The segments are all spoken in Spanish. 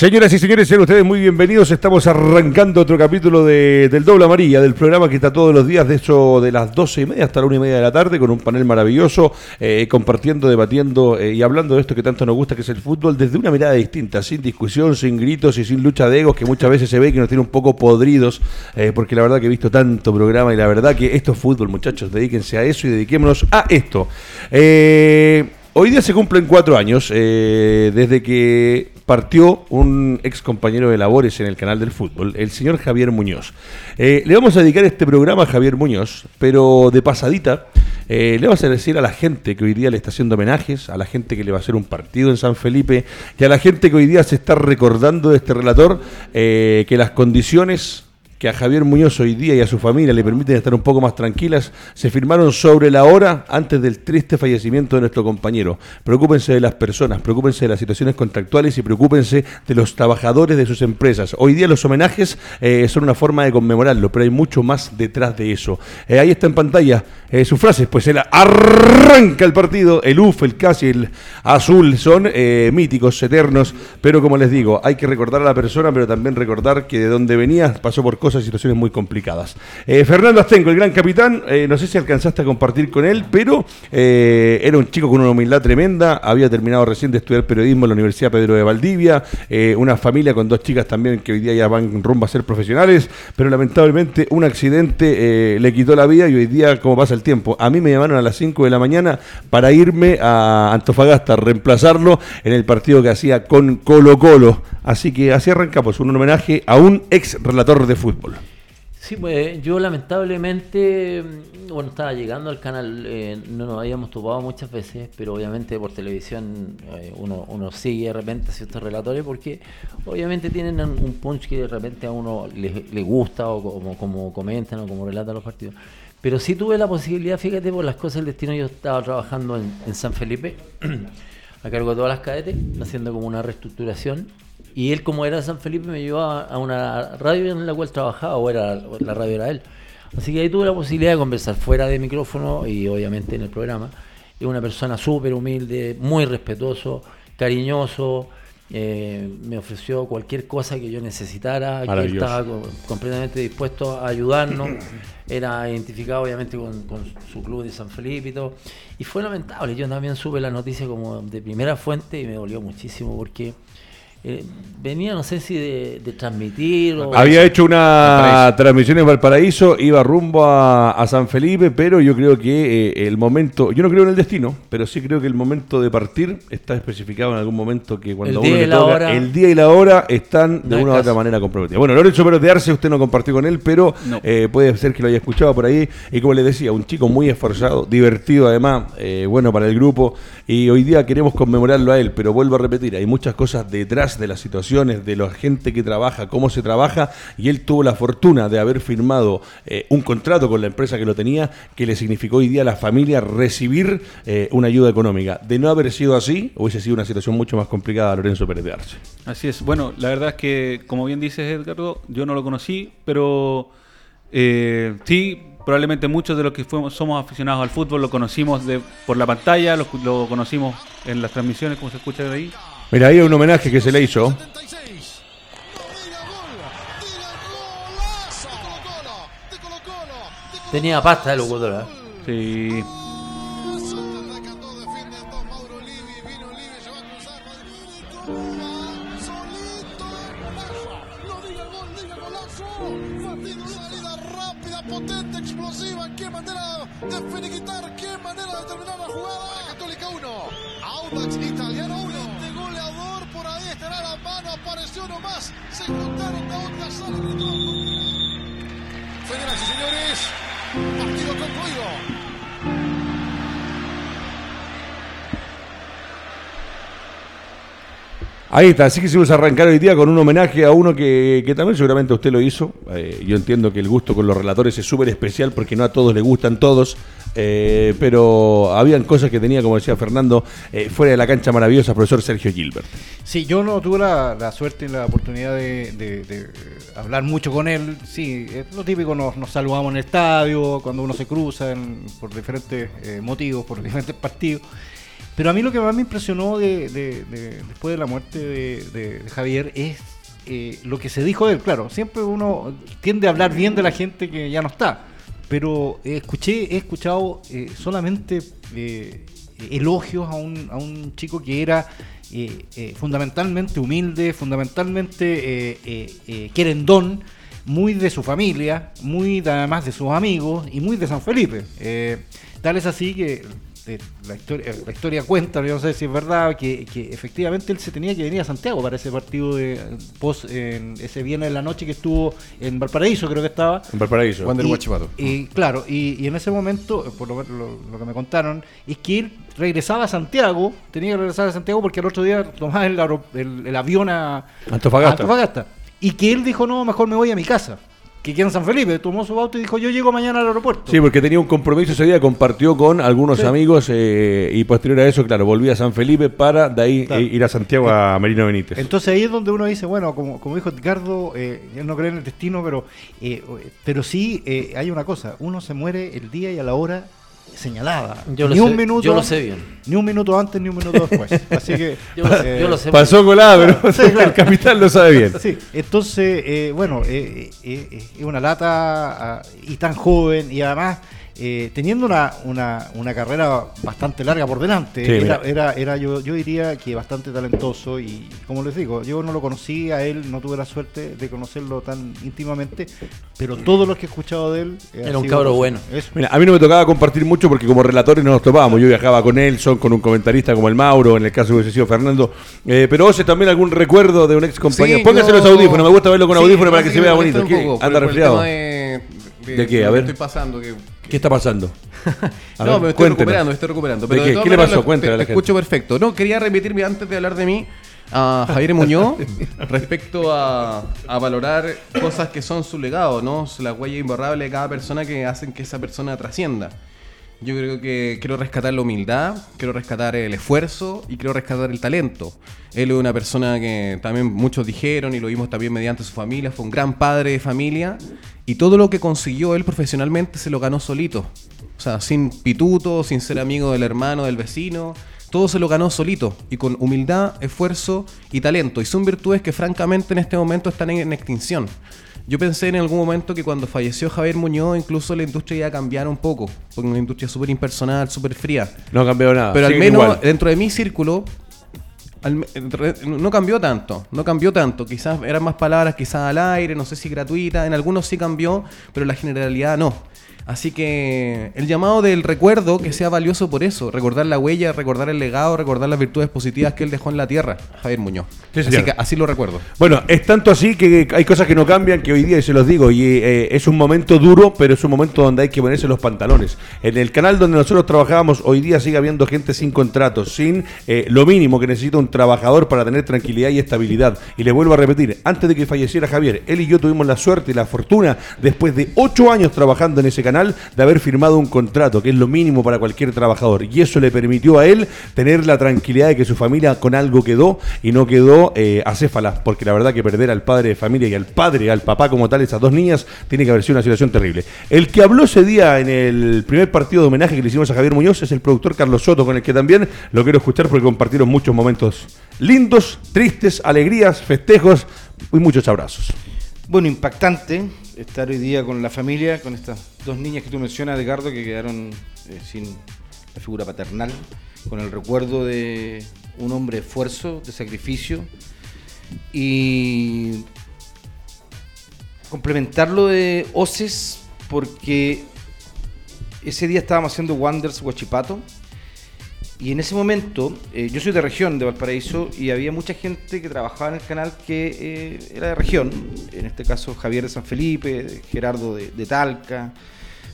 Señoras y señores, sean ustedes muy bienvenidos. Estamos arrancando otro capítulo de, del Doble Amarilla, del programa que está todos los días, de hecho, de las doce y media hasta la una y media de la tarde, con un panel maravilloso, eh, compartiendo, debatiendo eh, y hablando de esto que tanto nos gusta, que es el fútbol, desde una mirada distinta, sin discusión, sin gritos y sin lucha de egos, que muchas veces se ve que nos tiene un poco podridos, eh, porque la verdad que he visto tanto programa y la verdad que esto es fútbol, muchachos, dedíquense a eso y dediquémonos a esto. Hoy día se cumplen cuatro años desde que partió un ex compañero de labores en el canal del fútbol, el señor Javier Muñoz. Eh, le vamos a dedicar este programa a Javier Muñoz, pero de pasadita. Eh, le vamos a decir a la gente que hoy día le está haciendo homenajes, a la gente que le va a hacer un partido en San Felipe, y a la gente que hoy día se está recordando de este relator, eh, que las condiciones que a Javier Muñoz hoy día y a su familia le permiten estar un poco más tranquilas, se firmaron sobre la hora antes del triste fallecimiento de nuestro compañero. Preocúpense de las personas, preocúpense de las situaciones contractuales y preocúpense de los trabajadores de sus empresas. Hoy día los homenajes eh, son una forma de conmemorarlo, pero hay mucho más detrás de eso. Eh, ahí está en pantalla eh, sus frases, pues él arranca el partido, el UF, el casi, el azul, son míticos, eternos, pero como les digo, hay que recordar a la persona, pero también recordar que de donde venía pasó por cosas situaciones muy complicadas. Eh, Fernando Astenco, el gran capitán, eh, no sé si alcanzaste a compartir con él, pero eh, era un chico con una humildad tremenda, había terminado recién de estudiar periodismo en la Universidad Pedro de Valdivia, una familia con dos chicas también que hoy día ya van rumbo a ser profesionales, pero lamentablemente un accidente le quitó la vida y hoy día, como pasa el tiempo, a mí me llamaron a las 5 de la mañana para irme a Antofagasta, reemplazarlo en el partido que hacía con Colo Colo. Así que así arrancamos, un homenaje a un ex relator de fútbol. Sí, pues yo lamentablemente, mm, bueno, estaba llegando al canal, eh, no nos habíamos topado muchas veces, pero obviamente por televisión eh, uno, uno sigue de repente ciertos relatores porque obviamente tienen un punch que de repente a uno le, gusta o como, como comentan o como relatan los partidos. Pero sí tuve la posibilidad, fíjate, por las cosas del destino, yo estaba trabajando en, en San Felipe, a cargo de todas las cadetes, haciendo como una reestructuración y él, como era de San Felipe, me llevó a una radio en la cual trabajaba, o era la radio era él. Así que ahí tuve la posibilidad de conversar fuera de micrófono y obviamente en el programa. Es una persona súper humilde, muy respetuoso, cariñoso. Eh, me ofreció cualquier cosa que yo necesitara, que estaba completamente dispuesto a ayudarnos. Era identificado obviamente con, con, su club de San Felipe y todo. Y fue lamentable. Yo también supe la noticia como de primera fuente y me dolió muchísimo porque eh, venía, no sé si de, transmitir. O Había hecho una transmisión en Valparaíso, iba rumbo a, San Felipe, pero yo creo que eh, el momento, yo no creo en el destino, pero sí creo que el momento de partir está especificado en algún momento que cuando el uno le toca, el día y la hora están de una u otra manera comprometidos. Bueno, Lorenzo Pérez de Arce, usted no compartió con él, pero eh, puede ser que lo haya escuchado por ahí. Y como le decía, un chico muy esforzado, divertido además, bueno para el grupo. Y hoy día queremos conmemorarlo a él, pero vuelvo a repetir, hay muchas cosas detrás de las situaciones, de la gente que trabaja, cómo se trabaja, y él tuvo la fortuna de haber firmado eh, un contrato con la empresa que lo tenía, que le significó hoy día a la familia recibir eh, una ayuda económica. De no haber sido así, hubiese sido una situación mucho más complicada a Lorenzo Pérez de Arce. Así es. Bueno, la verdad es que, como bien dices, Edgardo, yo no lo conocí, pero eh, sí probablemente muchos de los que fuimos, somos aficionados al fútbol lo conocimos de, por la pantalla, lo, lo, conocimos en las transmisiones, como se escucha de ahí. Mira, ahí hay un homenaje que se le hizo. Tenía pasta de locutora. Sí. Señoras y señores, Ahí está, así que a arrancar hoy día con un homenaje a uno que, que también seguramente usted lo hizo. Eh, yo entiendo que el gusto con los relatores es súper especial porque no a todos les gustan todos, eh, pero habían cosas que tenía, como decía Fernando, eh, fuera de la cancha maravillosa, profesor Sergio Gilbert. Sí, yo no tuve la, suerte y la oportunidad de, hablar mucho con él. Sí, es lo típico, nos, saludamos en el estadio, cuando uno se cruza por diferentes motivos, por diferentes partidos. Pero a mí lo que más me impresionó de, de- de- después de la muerte de, Javier es eh, lo que se dijo de él. Claro, siempre uno tiende a hablar bien de la gente que ya no está. Pero escuché, he escuchado eh, solamente eh, elogios a un, a un chico que era fundamentalmente humilde, fundamentalmente querendón, muy de su familia, muy de- además de sus amigos y muy de San Felipe. Tal es así que eh, la, historia, la historia cuenta, yo no sé si es verdad, que, que efectivamente él se tenía que venir a Santiago para ese partido de post, en ese viernes en la noche que estuvo en Valparaíso, creo que estaba. En Valparaíso. Wander Y- Huachipato. Y claro, y, y en ese momento, eh, por lo, lo- lo que me contaron, es que él regresaba a Santiago, tenía que regresar a Santiago porque el otro día tomaba el, el- el avión a Antofagasta. a Antofagasta. Y que él dijo, no, mejor me voy a mi casa. Que queda en San Felipe, tomó su auto y dijo, yo llego mañana al aeropuerto. Sí, porque tenía un compromiso ese día, compartió con algunos Sí. amigos eh, y posterior a eso, claro, volví a San Felipe para de ahí Claro. eh, ir a Santiago a Merino Benítez. Entonces ahí es donde uno dice, bueno, como, como dijo Edgardo, eh, él no cree en el destino, pero, eh, pero sí eh, hay una cosa, uno se muere el día y a la hora señalada. Yo lo ni sé- un minuto, yo lo sé bien. Ni un minuto antes, ni un minuto después. Así que Yo lo, eh, yo lo sé. Pasó colada, pero Sí, claro. el capitán lo sabe bien. Sí, entonces, eh, bueno, eh, eh, eh, es una lata ah, y tan joven y además eh, teniendo una, una, una carrera bastante larga por delante. Sí, era, era, era yo, yo diría que bastante talentoso y como les digo, yo no lo conocí a él, no tuve la suerte de conocerlo tan íntimamente, pero todo lo que he escuchado de él... eh, Era un cabro bueno. Eso. Mira, a mí no me tocaba compartir mucho porque como relatores no nos topábamos. Yo viajaba con Nelson, con un comentarista como el Mauro, en el caso de hubiese sido Fernando. Eh, pero vos también algún recuerdo de un ex compañero. Sí, Póngase yo- los audífonos, me gusta verlo con Sí, audífonos para que se vea bonito. poco, Anda resfriado. De, ¿De qué? A ver. estoy pasando. Que, ¿Qué está pasando? A no, ver, me estoy cuéntenos. recuperando, me estoy recuperando. ¿De Pero qué? todas ¿Qué le pasó? lo- Cuéntale a la te escucho perfecto. No, quería remitirme antes de hablar de mí a Javier Muñoz respecto a, a valorar cosas que son su legado, ¿no? La huella imborrable de cada persona que hacen que esa persona trascienda. Yo creo que quiero rescatar la humildad, quiero rescatar el esfuerzo y quiero rescatar el talento. Él es una persona que también muchos dijeron y lo vimos también mediante su familia, fue un gran padre de familia y todo lo que consiguió él profesionalmente se lo ganó solito. O sea, sin pituto, sin ser amigo del hermano, del vecino, todo se lo ganó solito y con humildad, esfuerzo y talento. Y son virtudes que francamente en este momento están en, extinción. Yo pensé en algún momento que cuando falleció Javier Muñoz, incluso la industria iba a cambiar un poco, porque una industria súper impersonal, súper fría. No ha cambiado nada. Pero al menos igual. dentro de mi círculo al no cambió tanto, no cambió tanto. Quizás eran más palabras, quizás al aire, no sé si gratuita. En algunos sí cambió, pero en la generalidad no. Así que el llamado del recuerdo que sea valioso por eso, recordar la huella, recordar el legado, recordar las virtudes positivas que él dejó en la tierra, Javier Muñoz. Sí, así que así lo recuerdo. Bueno, es tanto así que hay cosas que no cambian, que hoy día, y se los digo, y eh, es un momento duro, pero es un momento donde hay que ponerse los pantalones. En el canal donde nosotros trabajábamos, hoy día sigue habiendo gente sin contratos, sin eh, lo mínimo que necesita un trabajador para tener tranquilidad y estabilidad. Y les vuelvo a repetir, antes de que falleciera Javier, él y yo tuvimos la suerte y la fortuna, después de ocho años trabajando en ese canal, de haber firmado un contrato, que es lo mínimo para cualquier trabajador. Y eso le permitió a él tener la tranquilidad de que su familia con algo quedó y no quedó eh, acéfala, porque la verdad que perder al padre de familia y al padre, al papá como tal, esas dos niñas, tiene que haber sido una situación terrible. El que habló ese día en el primer partido de homenaje que le hicimos a Javier Muñoz es el productor Carlos Soto, con el que también lo quiero escuchar porque compartieron muchos momentos lindos, tristes, alegrías, festejos y muchos abrazos. Bueno, impactante estar hoy día con la familia, con estas dos niñas que tú mencionas, Edgardo, que quedaron eh, sin la figura paternal, con el recuerdo de un hombre de esfuerzo, de sacrificio, y complementarlo de Oces, porque ese día estábamos haciendo Wonders Huachipato, Y en ese momento, eh, yo soy de región, de Valparaíso, y había mucha gente que trabajaba en el canal que eh, era de región. En este caso, Javier de San Felipe, Gerardo de, de Talca,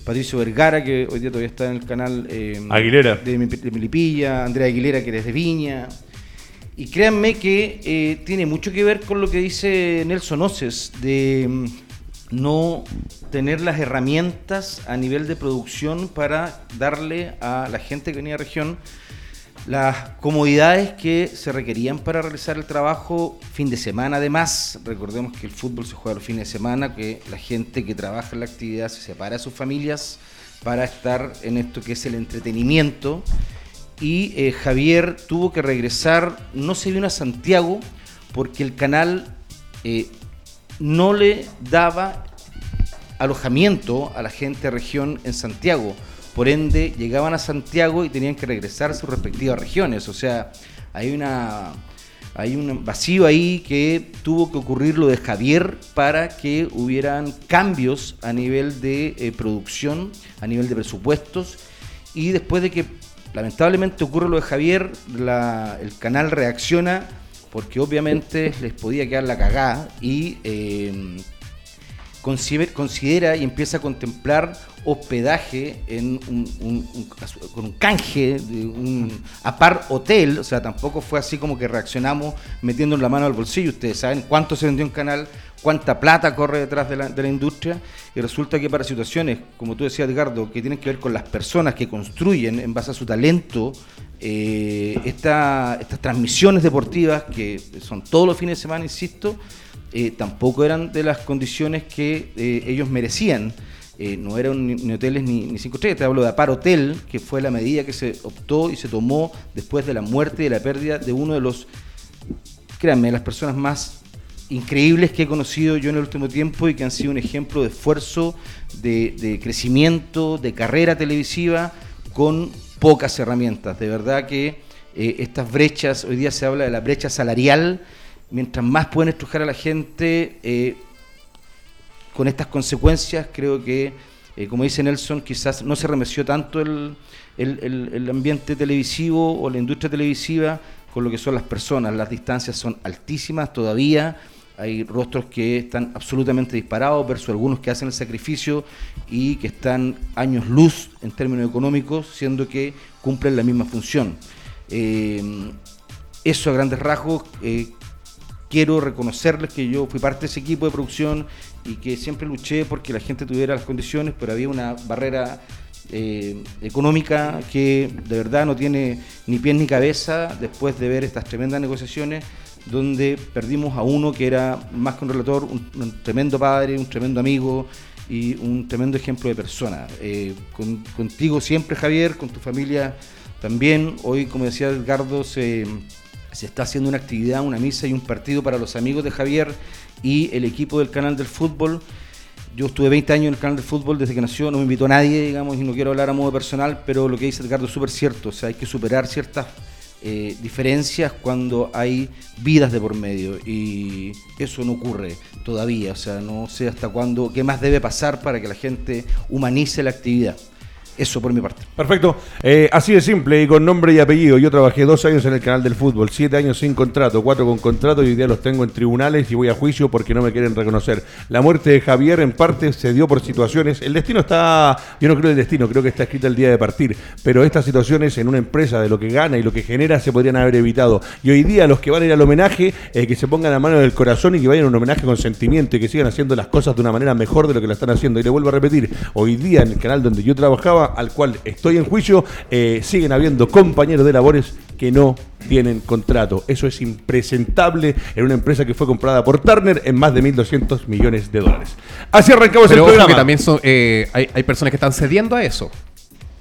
Patricio Vergara, que hoy día todavía está en el canal eh, Aguilera. De, de Melipilla, Andrea Aguilera, que eres de Viña. Y créanme que eh, tiene mucho que ver con lo que dice Nelson Oces, de mm, no tener las herramientas a nivel de producción para darle a la gente que venía de región las comodidades que se requerían para realizar el trabajo fin de semana además. Recordemos que el fútbol se juega los fines de semana, que la gente que trabaja en la actividad se separa de sus familias para estar en esto que es el entretenimiento. Y eh, Javier tuvo que regresar, no se vino a Santiago porque el canal eh, no le daba alojamiento a la gente de región en Santiago. Por ende, llegaban a Santiago y tenían que regresar a sus respectivas regiones. O sea, hay una hay un vacío ahí que tuvo que ocurrir lo de Javier para que hubieran cambios a nivel de eh, producción, a nivel de presupuestos. Y después de que lamentablemente ocurre lo de Javier, la- el canal reacciona porque obviamente les podía quedar la cagada y eh, considera y empieza a contemplar hospedaje en un, un- un- con un canje un apar hotel, o sea, tampoco fue así como que reaccionamos metiendo la mano al bolsillo. Ustedes saben cuánto se vendió un canal, cuánta plata corre detrás de la, de la industria, y resulta que para situaciones, como tú decías, Edgardo, que tienen que ver con las personas que construyen en base a su talento, eh, esta- estas transmisiones deportivas, que son todos los fines de semana, insisto, eh, tampoco eran de las condiciones que eh, ellos merecían. Eh, no eran ni, hoteles ni, cinco estrellas, te hablo de Apar Hotel, que fue la medida que se optó y se tomó después de la muerte y de la pérdida de uno de los, créanme, las personas más increíbles que he conocido yo en el último tiempo y que han sido un ejemplo de esfuerzo, de, crecimiento, de carrera televisiva con pocas herramientas. De verdad que estas brechas, hoy día se habla de la brecha salarial, mientras más pueden estrujar a la gente, eh, con estas consecuencias creo que, eh, como dice Nelson, quizás no se remeció tanto el, el- el- ambiente televisivo o la industria televisiva con lo que son las personas. Las distancias son altísimas todavía. Hay rostros que están absolutamente disparados versus algunos que hacen el sacrificio y que están años luz en términos económicos, siendo que cumplen la misma función. Eh, eso a grandes rasgos. Quiero reconocerles que yo fui parte de ese equipo de producción y que siempre luché porque la gente tuviera las condiciones, pero había una barrera eh, económica que de verdad no tiene ni pies ni cabeza después de ver estas tremendas negociaciones donde perdimos a uno que era más que un relator, un, tremendo padre, un tremendo amigo y un tremendo ejemplo de persona. Eh, con- contigo siempre, Javier, con tu familia también. Hoy, como decía Edgardo, se, se está haciendo una actividad, una misa y un partido para los amigos de Javier y el equipo del canal del fútbol. Yo estuve 20 años en el canal del fútbol desde que nació, no me invitó nadie, digamos, y no quiero hablar a modo personal, pero lo que dice Edgardo es súper cierto, o sea, hay que superar ciertas eh, diferencias cuando hay vidas de por medio y eso no ocurre todavía, o sea, no sé hasta cuándo, qué más debe pasar para que la gente humanice la actividad. Eso por mi parte. Perfecto. Eh, así de simple y con nombre y apellido. Yo trabajé dos años en el canal del fútbol, siete años sin contrato, cuatro con contrato y hoy día los tengo en tribunales y voy a juicio porque no me quieren reconocer. La muerte de Javier en parte se dio por situaciones. El destino está, yo no creo el destino, creo que está escrito el día de partir. Pero estas situaciones en una empresa de lo que gana y lo que genera se podrían haber evitado. Y hoy día los que van a ir al homenaje, eh, que se pongan la mano del corazón y que vayan a un homenaje con sentimiento y que sigan haciendo las cosas de una manera mejor de lo que la están haciendo. Y le vuelvo a repetir, hoy día en el canal donde yo trabajaba, al cual estoy en juicio, eh, siguen habiendo compañeros de labores que no tienen contrato. Eso es impresentable en una empresa que fue comprada por Turner en más de 1.200 millones de dólares. Así arrancamos Pero el ojo programa. que también son, eh, hay, hay personas que están cediendo a eso.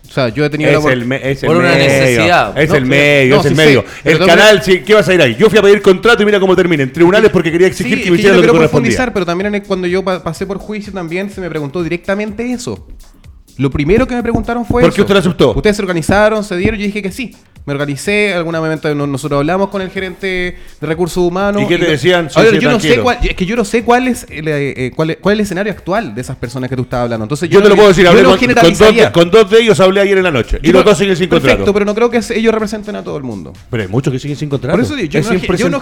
O sea, yo he tenido Es el, me- es el Por una medio. necesidad. Es No, el medio, no, es el sí medio. el canal, sí, ¿qué vas a ir ahí? Yo fui a pedir contrato y mira cómo termina. En tribunales porque quería exigir que me hicieran lo que profundizar, pero también en el- cuando yo pa- pasé por juicio también se me preguntó directamente eso. Lo primero que me preguntaron fue ¿Por qué eso. usted lo aceptó? Ustedes se organizaron, se dieron, yo dije que sí. Me organicé, algún momento no- nosotros hablamos con el gerente de recursos humanos. ¿Y qué te lo- decían? Ahora, yo no sé cuál, es que yo no sé cuál es, el, eh, eh, cuál, es, cuál es el escenario actual de esas personas que tú estabas hablando. Entonces Yo te lo puedo decir, yo hablé con, con dos, de- con dos de ellos hablé ayer en la noche. Y Yo los dos siguen sin Perfecto, contrato. pero no creo que ellos representen a todo el mundo. Pero hay muchos que siguen sin contrato. Por eso digo, yo, es no, yo no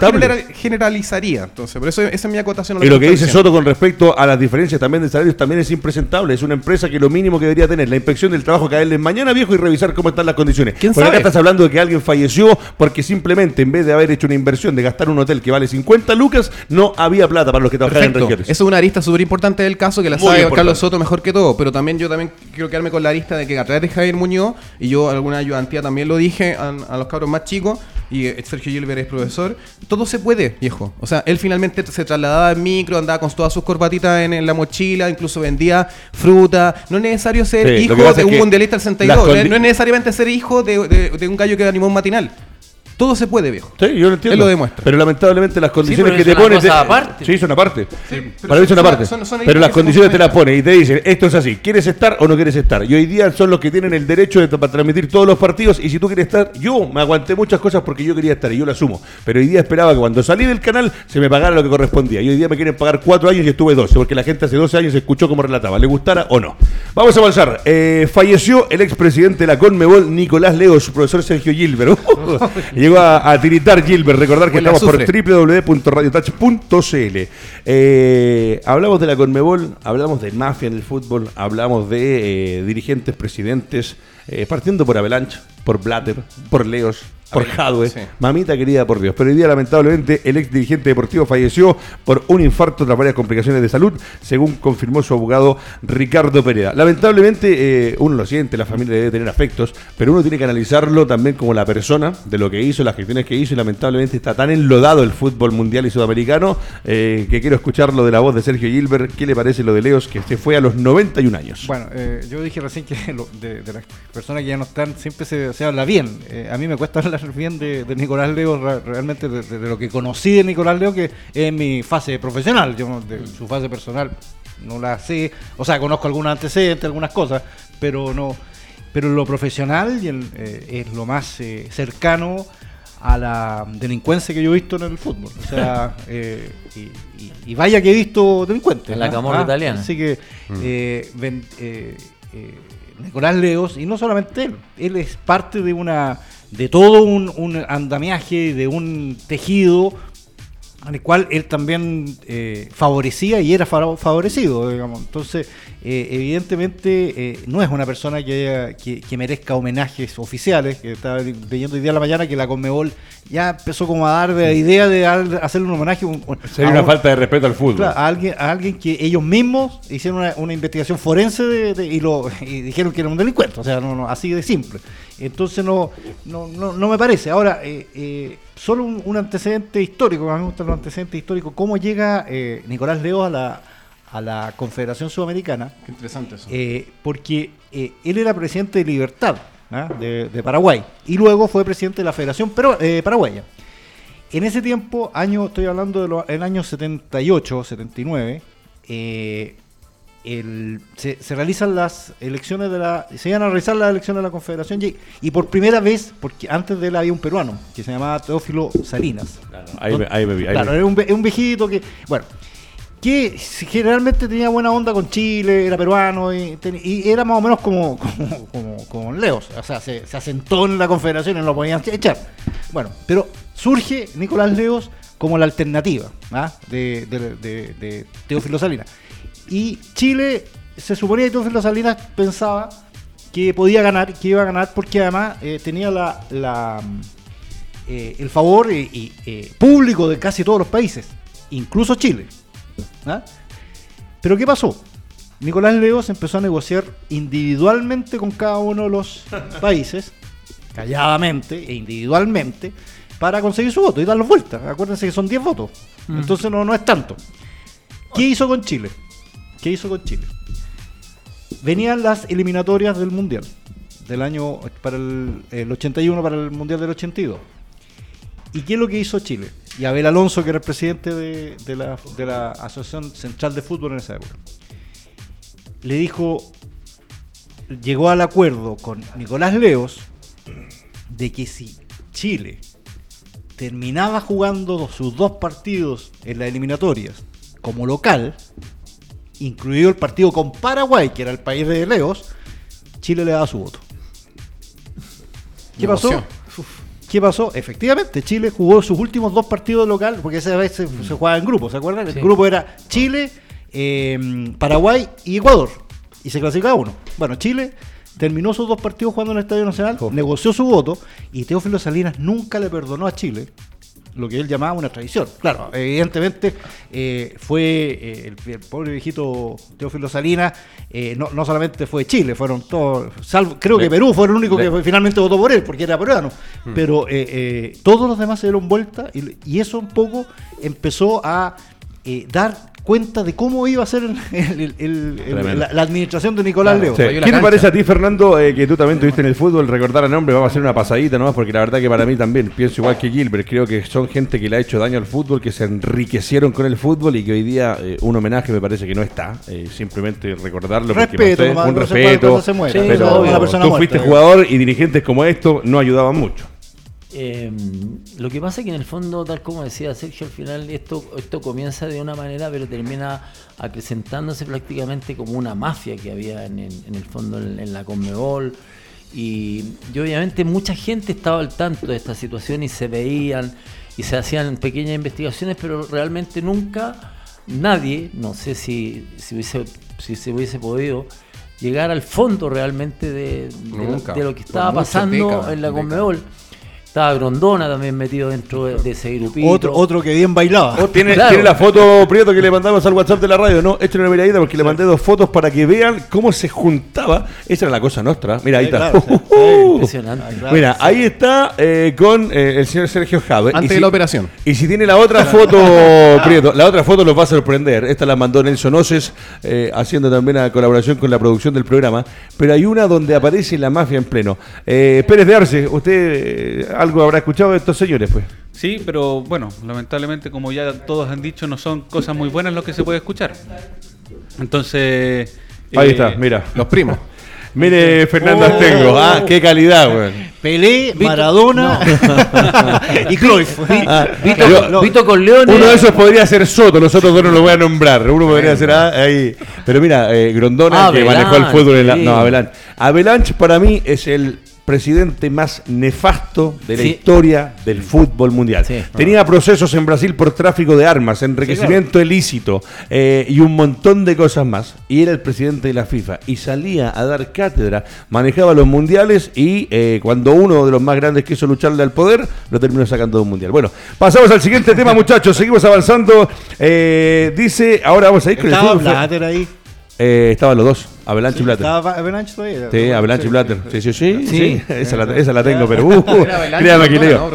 generalizaría. Entonces, por eso esa es mi acotación. a Y lo que dice. Soto con respecto a las diferencias también de salarios también es impresentable. Es una empresa que lo mínimo que debería tener la inspección del trabajo caerle mañana viejo y revisar cómo están las condiciones. ¿Quién Porque acá sabe? estás hablando de que alguien falleció porque simplemente en vez de haber hecho una inversión de gastar un hotel que vale 50 lucas, no había plata para los que trabajaban en regiones. Eso es una arista súper importante del caso que la Muy sabe importante. Carlos Soto mejor que todo. Pero también yo también quiero quedarme con la arista de que a través de Javier Muñoz, y yo alguna ayudantía también lo dije a, a los cabros más chicos, y eh, Sergio Gilbert es profesor, todo se puede, viejo. O sea, él finalmente se trasladaba en micro, andaba con todas sus corbatitas en, en la mochila, incluso vendía fruta. No es necesario ser Sí, hijo de un mundialista del 62. las No es, no es necesariamente ser hijo de, de- de un gallo que animó un matinal. Todo se puede, viejo. Sí, yo lo entiendo. Él lo demuestra. Pero lamentablemente las condiciones pero que te ponen. te-. Sí, son aparte. pero Para mí son aparte. son- son pero las condiciones te las ponen y te dicen, esto es así, ¿quieres estar o no quieres estar? Y hoy día son los que tienen el derecho de para transmitir todos los partidos. Y si tú quieres estar, yo me aguanté muchas cosas porque yo quería estar y yo lo asumo. Pero hoy día esperaba que cuando salí del canal se me pagara lo que correspondía. Y hoy día me quieren pagar cuatro años y estuve 12, porque la gente hace 12 años escuchó cómo relataba, le gustara o no. Vamos a avanzar. Eh, falleció el expresidente de la Conmebol, Nicolás Leo, su profesor Sergio Gilbert. Llegó a, a tiritar Gilbert. Recordar que Huele estamos por www.radiotouch.cl. Eh, hablamos de la Conmebol, hablamos de mafia en el fútbol, hablamos de eh, dirigentes, presidentes, eh, partiendo por Avalanche, por Blatter, por Leos, por Jadwe. sí. Mamita querida por Dios. Pero hoy día, lamentablemente, el ex dirigente deportivo falleció por un infarto tras varias complicaciones de salud, según confirmó su abogado Ricardo Pereda. Lamentablemente, eh, uno lo siente, la familia debe tener afectos, pero uno tiene que analizarlo también como la persona de lo que hizo, las gestiones que hizo, y lamentablemente está tan enlodado el fútbol mundial y sudamericano eh, que quiero escucharlo de la voz de Sergio Gilbert. ¿Qué le parece lo de Leos, que se fue a los 91 años? Bueno, eh, yo dije recién que lo- de, de las personas que ya no están, siempre se, se habla bien. A mí me cuesta hablar bien de, de Nicolás Leo, realmente de, de- de lo que conocí de Nicolás Leo, que es mi fase profesional. Yo no- de su fase personal no la sé. O sea, conozco algunos antecedentes, algunas cosas, pero no. Pero lo profesional y el, eh, es lo más eh, cercano a la delincuencia que yo he visto en el fútbol. O sea, eh, y, y- y vaya que he visto delincuentes. En la camorra Ah, italiana. Así que eh, ven- eh, eh, Nicolás Leos, y no solamente él, él es parte de una de todo un, un andamiaje, de un tejido al cual él también eh, favorecía y era fa- favorecido, digamos. Entonces, eh, evidentemente, eh, no es una persona que, haya- que, que merezca homenajes oficiales. Que estaba leyendo hoy día a la mañana que la Conmebol ya empezó como a dar la idea de hacerle un homenaje. un- Sería una un- falta de respeto al fútbol. Claro, a alguien, a alguien que ellos mismos hicieron una, una investigación forense de- de- y, lo, y dijeron que era un delincuente, o sea, no, no, así de simple. Entonces no, no, no, no me parece. Ahora, eh, eh, solo un, un antecedente histórico, a mí me gustan los antecedentes históricos, cómo llega eh, Nicolás Leo a la, a la Confederación Sudamericana, Qué interesante eso. eh, porque eh, él era presidente de Libertad ¿ah? de, de Paraguay y luego fue presidente de la Federación Pero- eh, Paraguaya. En ese tiempo, año, estoy hablando del año 78, 79, eh, el- se, se realizan las elecciones de la. Se iban a realizar las elecciones de la Confederación y, y por primera vez, porque antes de él había un peruano que se llamaba Teófilo Salinas. Ahí me- ahí me vi, ahí Claro, me- era un, un viejito que. Bueno, que generalmente tenía buena onda con Chile, era peruano y, ten- y era más o menos como, como, como, como Leos. O sea, se, se asentó en la confederación y no lo podían echar. Bueno, pero surge Nicolás Leos como la alternativa ¿ah? de, de- de- de Teófilo Salinas. Y Chile, se suponía que Teófilo Salinas pensaba que podía ganar, que iba a ganar, porque además eh, tenía la, la, eh, el favor y, eh, público de casi todos los países, incluso Chile. ¿ah? Pero ¿qué pasó? Nicolás Leos empezó a negociar individualmente con cada uno de los países, calladamente e individualmente, para conseguir su voto y darlos vueltas. Acuérdense que son 10 votos. Entonces no, no es tanto. ¿Qué hizo con Chile? ¿Qué hizo con Chile? Venían las eliminatorias del Mundial, del año para el, el 81 para el Mundial del 82. ¿Y qué es lo que hizo Chile? Y Abel Alonso, que era el presidente de, la, de la Asociación Central de Fútbol en esa época, le dijo, llegó al acuerdo con Nicolás Leos de que si Chile terminaba jugando sus dos partidos en las eliminatorias como local, incluido el partido con Paraguay, que era el país de Leos, Chile le daba su voto. ¿Qué pasó? ¿Qué pasó? Efectivamente, Chile jugó sus últimos dos partidos local, porque esa vez se, se jugaba en grupo, ¿se acuerdan? Sí. El grupo era Chile, eh, Paraguay y Ecuador. Y se clasificaba uno. Bueno, Chile terminó sus dos partidos jugando en el Estadio Nacional, negoció su voto y Teófilo Salinas nunca le perdonó a Chile lo que él llamaba una traición. Claro, evidentemente eh, fue eh, el, el pobre viejito Teófilo Salinas, eh, no, no solamente fue Chile, fueron todos, salvo, creo que Perú fue el único le- que finalmente votó por él, porque era peruano. Pero eh, eh, todos los demás se dieron vuelta y, y eso un poco empezó a eh, dar cuenta de cómo iba a ser el- el- el- el- Tremendo. la, la administración de Nicolás Claro. Leo. Sí. ¿Qué te parece a ti, Fernando, eh, que tú también tuviste en el fútbol? Recordar a nombre, vamos a hacer una pasadita nomás, porque la verdad que para mí también, pienso igual que Gilbert, creo que son gente que le ha hecho daño al fútbol, que se enriquecieron con el fútbol y que hoy día eh, un homenaje me parece que no está. Eh, simplemente recordarlo, porque no sé, nomás, un respeto. se muera, Sí, pero obvio. una persona tú muerta, fuiste jugador y dirigentes como estos no ayudaban mucho. Eh, lo que pasa es que en el fondo, tal como decía Sergio, al final esto, esto comienza de una manera, pero termina acrecentándose prácticamente como una mafia que había en, el- en el fondo en, en la Conmebol. Y, y obviamente mucha gente estaba al tanto de esta situación y se veían y se hacían pequeñas investigaciones, pero realmente nunca nadie, no sé si, si, hubiese, si se hubiese podido, llegar al fondo realmente de, de lo- Nunca. de lo que estaba pasando décadas, en la décadas. Estaba Grondona también metido dentro de, de ese grupito. Otro, otro que bien bailaba. ¿Tiene, Claro. tiene la foto, Prieto, que le mandamos al WhatsApp de la radio, ¿no? Échale una miradita porque le mandé dos fotos para que vean cómo se juntaba. Esa era la cosa nuestra. Mira, ahí Sí, está. claro, sí. Impresionante. claro. Mira, ahí está eh, con eh, el señor Sergio Jave. Antes de la operación. Y si tiene la otra foto, Prieto, la otra foto los va a sorprender. Esta la mandó Nelson Oces, eh, haciendo también una colaboración con la producción del programa. Pero hay una donde aparece la mafia en pleno. Eh, Pérez de Arce, usted eh, algo habrá escuchado de estos señores, pues. Sí, pero bueno, lamentablemente, como ya todos han dicho, no son cosas muy buenas lo que se puede escuchar. Entonces. Ahí eh, está, mira. Los primos. Mire, Fernando Astengo. Ah, qué calidad, weón. Pelé, Maradona y Cruyff. Ah, Vito, yo- Vito Corleone. Uno de esos podría ser Soto, los otros dos no lo voy a nombrar. Uno podría ser ah, ahí. Pero mira, eh, Grondona, que manejó el fútbol en la. No, Avalanche. Avalanche para mí es el presidente más nefasto de la Sí. historia del fútbol mundial. Sí. Tenía procesos en Brasil por tráfico de armas, enriquecimiento ilícito eh, y un montón de cosas más. Y era el presidente de la FIFA y salía a dar cátedra, manejaba los mundiales y eh, cuando uno de los más grandes quiso lucharle al poder, lo terminó sacando de un mundial. Bueno, pasamos al siguiente tema, muchachos. Seguimos avanzando. Eh, dice, ahora vamos a ir con el Estaba fútbol. Ahí. Estaban los dos, Avalanche y Blatter. Estaba Avalanche todavía. Sí, Avalanche y Blatter. Sí, sí, sí. sí. Sí. Esa, la, esa la tengo, pero uh, créame que leo.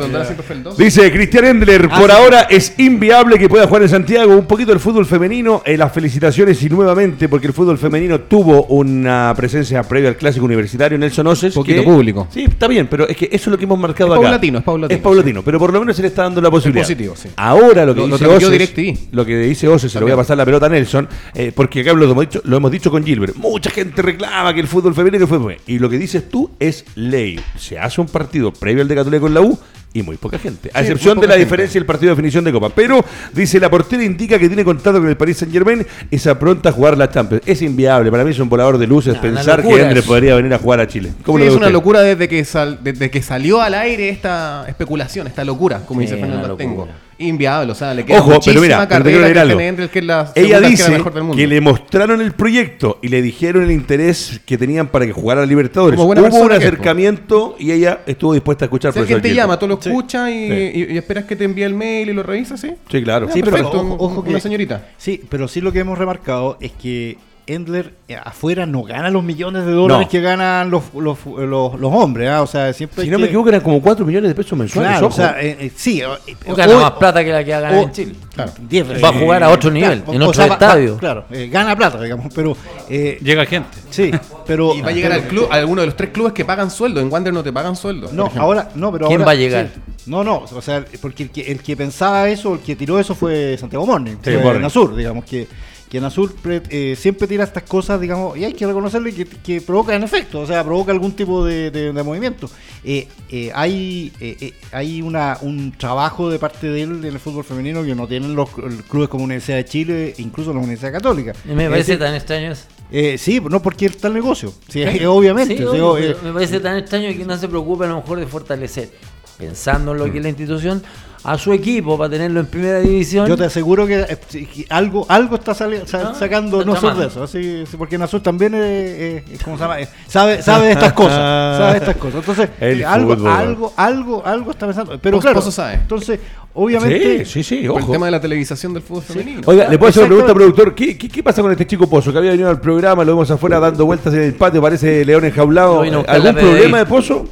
Dice Cristian Endler, Ah, por sí. ahora es inviable que pueda jugar en Santiago. Un poquito el fútbol femenino, eh, las felicitaciones y nuevamente porque el fútbol femenino tuvo una presencia previa al clásico universitario Nelson Oces. Poquito que- público. Sí, está bien, pero es que eso es lo que hemos marcado Es acá. paulatino, es paulatino, Es paulatino, pero por lo menos se le está dando la posibilidad. positivo, sí. Ahora lo que Lo- lo dice Oces, DirecTV. lo que dice Oces, se lo voy a pasar la pelota a Nelson, eh, porque acá lo hemos, dicho, lo hemos dicho con Gilbert. Mucha gente reclama que el fútbol femenino fue bueno. Y lo que dices tú es ley. Se hace un partido previo al de Católica con la U y muy poca gente. A Sí, excepción de la gente. diferencia del partido de definición de Copa. Pero, dice, la portera indica que tiene contrato con el Paris Saint Germain y se apronta a jugar la Champions. Es inviable. Para mí es un volador de luces No, pensar que eso. podría venir a jugar a Chile. ¿Cómo Sí, lo es una locura desde que, sal- desde que salió al aire esta especulación, esta locura, como Sí, dice Fernando locura. Inviable, o sea, le queda Ojo, pero mira, pero te carrera quiero leer a algo. Cristian Endler, que es la Ella dice mejor del mundo. que le mostraron el proyecto y le dijeron el interés que tenían para que jugara a Libertadores. Como buena Hubo un que acercamiento y ella estuvo dispuesta a escuchar. Si alguien te el llama, tú lo Sí. escuchas y, Sí. y- y esperas que te envíe el mail y lo revisas, ¿sí? Sí, claro. Ya, Sí, pero perfecto, ojo, ojo una que- señorita. Sí, pero sí lo que hemos remarcado es que Endler eh, afuera no gana los millones de dólares No. que ganan los, los, los, los hombres, ¿ah? o sea, siempre Si no que- me equivoco, eran como 4 millones de pesos mensuales. Claro, o sea, eh, eh, sí, eh, O gana más plata que la que ha ganado o- en Chile. Claro, 10 veces. Va a jugar a otro nivel, en o otro sea, estadio. va- claro, eh, gana plata, digamos, pero eh, Llega gente. sí, pero Y va a llegar al club, a alguno de los tres clubes que pagan sueldo. En Wander no te pagan sueldo. No, ahora, no, pero ¿Quién ahora- va a llegar? sí. No, no, o sea, porque el que, el que pensaba eso, el que tiró eso fue Santiago Morning, Sí, fue Morning. Nasur, digamos que. Que en azul eh, siempre tira estas cosas, digamos, y hay que reconocerle que, que provocan efecto, o sea, provoca algún tipo de, de- de movimiento. Eh, eh, hay eh, eh, hay una, un trabajo de parte de él en el fútbol femenino que no tienen los cl- clubes como Universidad de Chile, incluso la Universidad Católica. Y me parece tan extraño eso. eh, sí, no porque está el negocio, sí, obviamente. Sí, sí, obvio, o- pero me parece tan extraño que no se preocupe a lo mejor de fortalecer, pensando en lo que es la institución, a su equipo para tenerlo en primera división. Yo te aseguro que, eh, que algo algo está sali- sa- sacando está nosotros de eso, así, sí, porque Nasur también es, eh, eh, ¿cómo se llama? Eh, sabe, sabe de estas cosas, sabe de estas cosas. Entonces, El eh, algo, fútbol. algo, algo, algo está pensando. Pero Pozo- claro, Pozo sabe. entonces, obviamente, Sí, sí, sí, Por el tema de la televisación del fútbol femenino. Oiga, le puedo hacer una pregunta, productor. ¿Qué, qué, qué pasa con este chico Pozo? Que había venido al programa, lo vemos afuera dando vueltas en el patio, parece león enjaulado. ¿Algún problema de Pozo?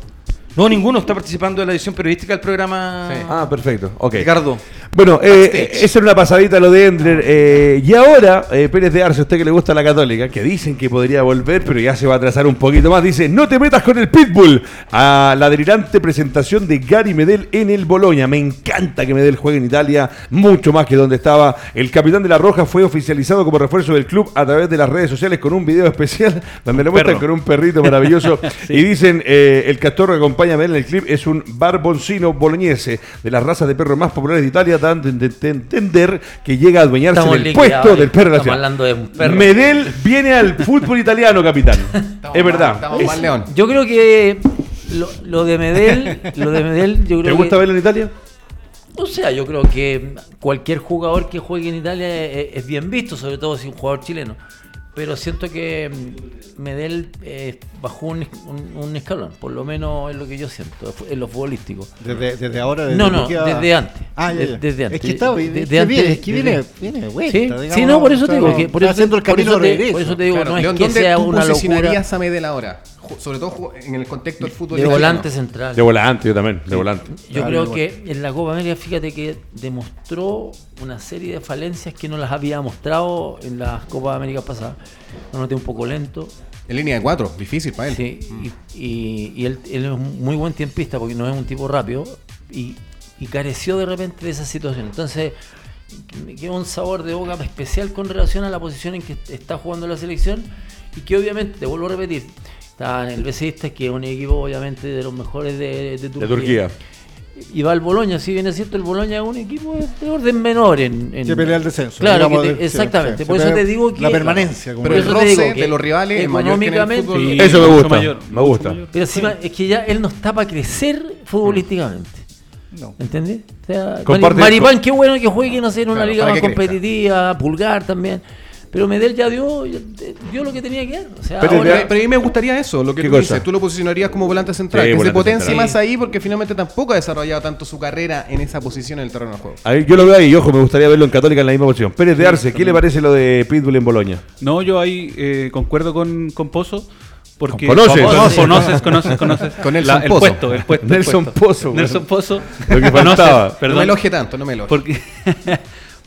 No, ninguno está participando de la edición periodística del programa. Ah, perfecto. Ok. Ricardo. Bueno, eh, esa era una pasadita lo de Endler. eh, y ahora, eh, Pérez de Arce, usted que le gusta la Católica, que dicen que podría volver, pero ya se va a atrasar un poquito más, dice: No te metas con el Pitbull. A la delirante presentación de Gary Medel en el Boloña. Me encanta que Medel juegue en Italia, mucho más que donde estaba. El capitán de la Roja fue oficializado como refuerzo del club a través de las redes sociales con un video especial donde lo muestran con un perrito maravilloso. Y dicen: eh, El castor que acompaña a Medel en el clip es un barboncino boloñese de las razas de perros más populares de Italia, dando a entender que llega a adueñarse Estamos del puesto del perro Estamos nacional. hablando de un perro. Medel viene al fútbol italiano, capitán. es verdad. Estamos Es- mal, León. Yo creo que lo, lo de Medel, lo de Medel, yo ¿Te creo gusta que, verlo en Italia? o sea, yo creo que cualquier jugador que juegue en Italia es, es bien visto, sobre todo si es un jugador chileno. Pero siento que mm, Medel eh, bajó un, un- un escalón, por lo menos es lo que yo siento, en lo futbolístico. desde, desde ahora. Desde No, no, que queda- desde antes. Ah, ya, De- ya. desde Es antes. que está, Desde es que antes, viene, es que viene, viene vuelta. Sí, digamos, sí, no, por eso te digo que por está eso, haciendo el por camino eso de te, regreso. por eso te digo, Claro, no es que ¿dónde sea una locura posicionarías a Medel ahora? Sobre todo en el contexto del fútbol de italiano. volante central. De volante, yo también, de volante. Yo creo que en la Copa América, fíjate que demostró una serie de falencias que no las había mostrado en las Copas Américas pasadas. Lo noté un poco lento. En línea de cuatro, difícil para él. Sí, y, y- y él, él es un muy buen tiempista porque no es un tipo rápido y, y careció de repente de esa situación. Entonces, me quedó un sabor de boca especial con relación a la posición en que está jugando la selección y que obviamente, te vuelvo a repetir, está en el Besiktas, que es un equipo obviamente de los mejores de, de Turquía. De Turquía. Y va al Boloña, si bien es cierto, el Boloña es un equipo de, de orden menor en, en- Que pelea el descenso, Claro, digamos, que te- de- sí, exactamente. sí, por eso te digo que la permanencia, como por el te digo roce que de los rivales es mayor que en el económicamente- fútbol. Sí, Eso me gusta, mayor, me gusta. mayor. Pero encima es que ya él no está para crecer futbolísticamente. No. ¿Entendés? O sea, Maripán, qué bueno que juegue, no sé, en una Claro, liga más competitiva, Pulgar también. Pero Medel ya dio, dio lo que tenía que dar. O sea, Pero ahora- Pero, pero a mí me gustaría eso, lo que ¿Qué tú cosa? dices. Tú lo posicionarías como volante central, Sí, que se potencie central. más ahí porque finalmente tampoco ha desarrollado tanto su carrera en esa posición en el terreno de juego. Ahí, yo lo veo ahí, ojo, me gustaría verlo en Católica en la misma posición. Pérez de Arce, ¿qué le parece lo de Pitbull en Boloña? No, yo ahí eh, concuerdo con, con Pozo. Porque Conoces. conoces, conoces, conoces, conoces. Con Nelson el Pozo. puesto, el puesto. el Nelson puesto. Pozo, Nelson. Pozo. Lo que Conoces, faltaba. No perdón. me elogie tanto, no me elogie. Porque,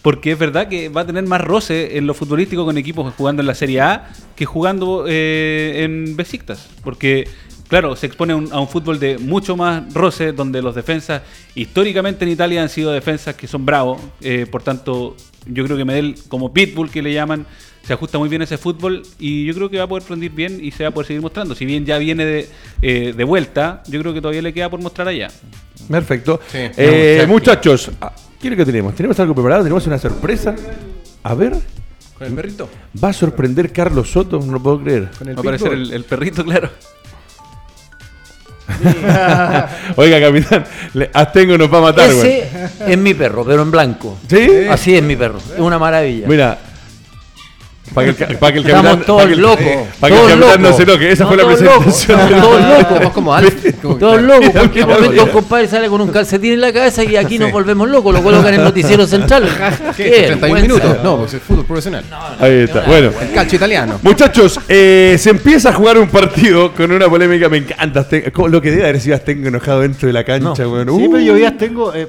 porque es verdad que va a tener más roce en lo futbolístico con equipos jugando en la Serie A que jugando eh, en Besiktas. Porque, claro, se expone a un, a un fútbol de mucho más roce, donde los defensas, históricamente en Italia, han sido defensas que son bravos. eh, por tanto, yo creo que Medel, como Pitbull que le llaman, se ajusta muy bien a ese fútbol y yo creo que va a poder rendir bien y se va a poder seguir mostrando. Si bien ya viene de, eh, de vuelta, yo creo que todavía le queda por mostrar allá. Perfecto. Sí. Eh, muchachos, ¿qué es lo que tenemos? ¿Tenemos algo preparado? ¿Tenemos una sorpresa? A ver, Con el perrito. ¿va a sorprender Carlos Soto? No lo puedo creer. Con el Va a aparecer el, el perrito, claro. Oiga, capitán, le- Astengo nos va a matar, güey. ese es mi perro, pero en blanco. ¿Sí? Así es mi perro. Es una maravilla. Mira. Para que, el ca- pa' que el Estamos capitán, todos pa' que el- locos, pa' que el capitán no locos. se enoje. Esa No, fue la todos locos, presentación. estamos todos locos. Estamos como Alf. como- Todos locos, porque de Estamos momento locos. un compadre sale con un calcetín en la cabeza y aquí nos volvemos locos, lo colocan en el noticiero central. ¿Qué? Qué 31 vergüenza. minutos. No, pues es fútbol profesional. Ahí está. Bueno. El calcio italiano. Muchachos, eh, se empieza a jugar un partido con una polémica, me encanta. Lo que debe haber sido Astengo enojado dentro de la cancha, No. weón. Sí, Uh. pero yo ya tengo eh,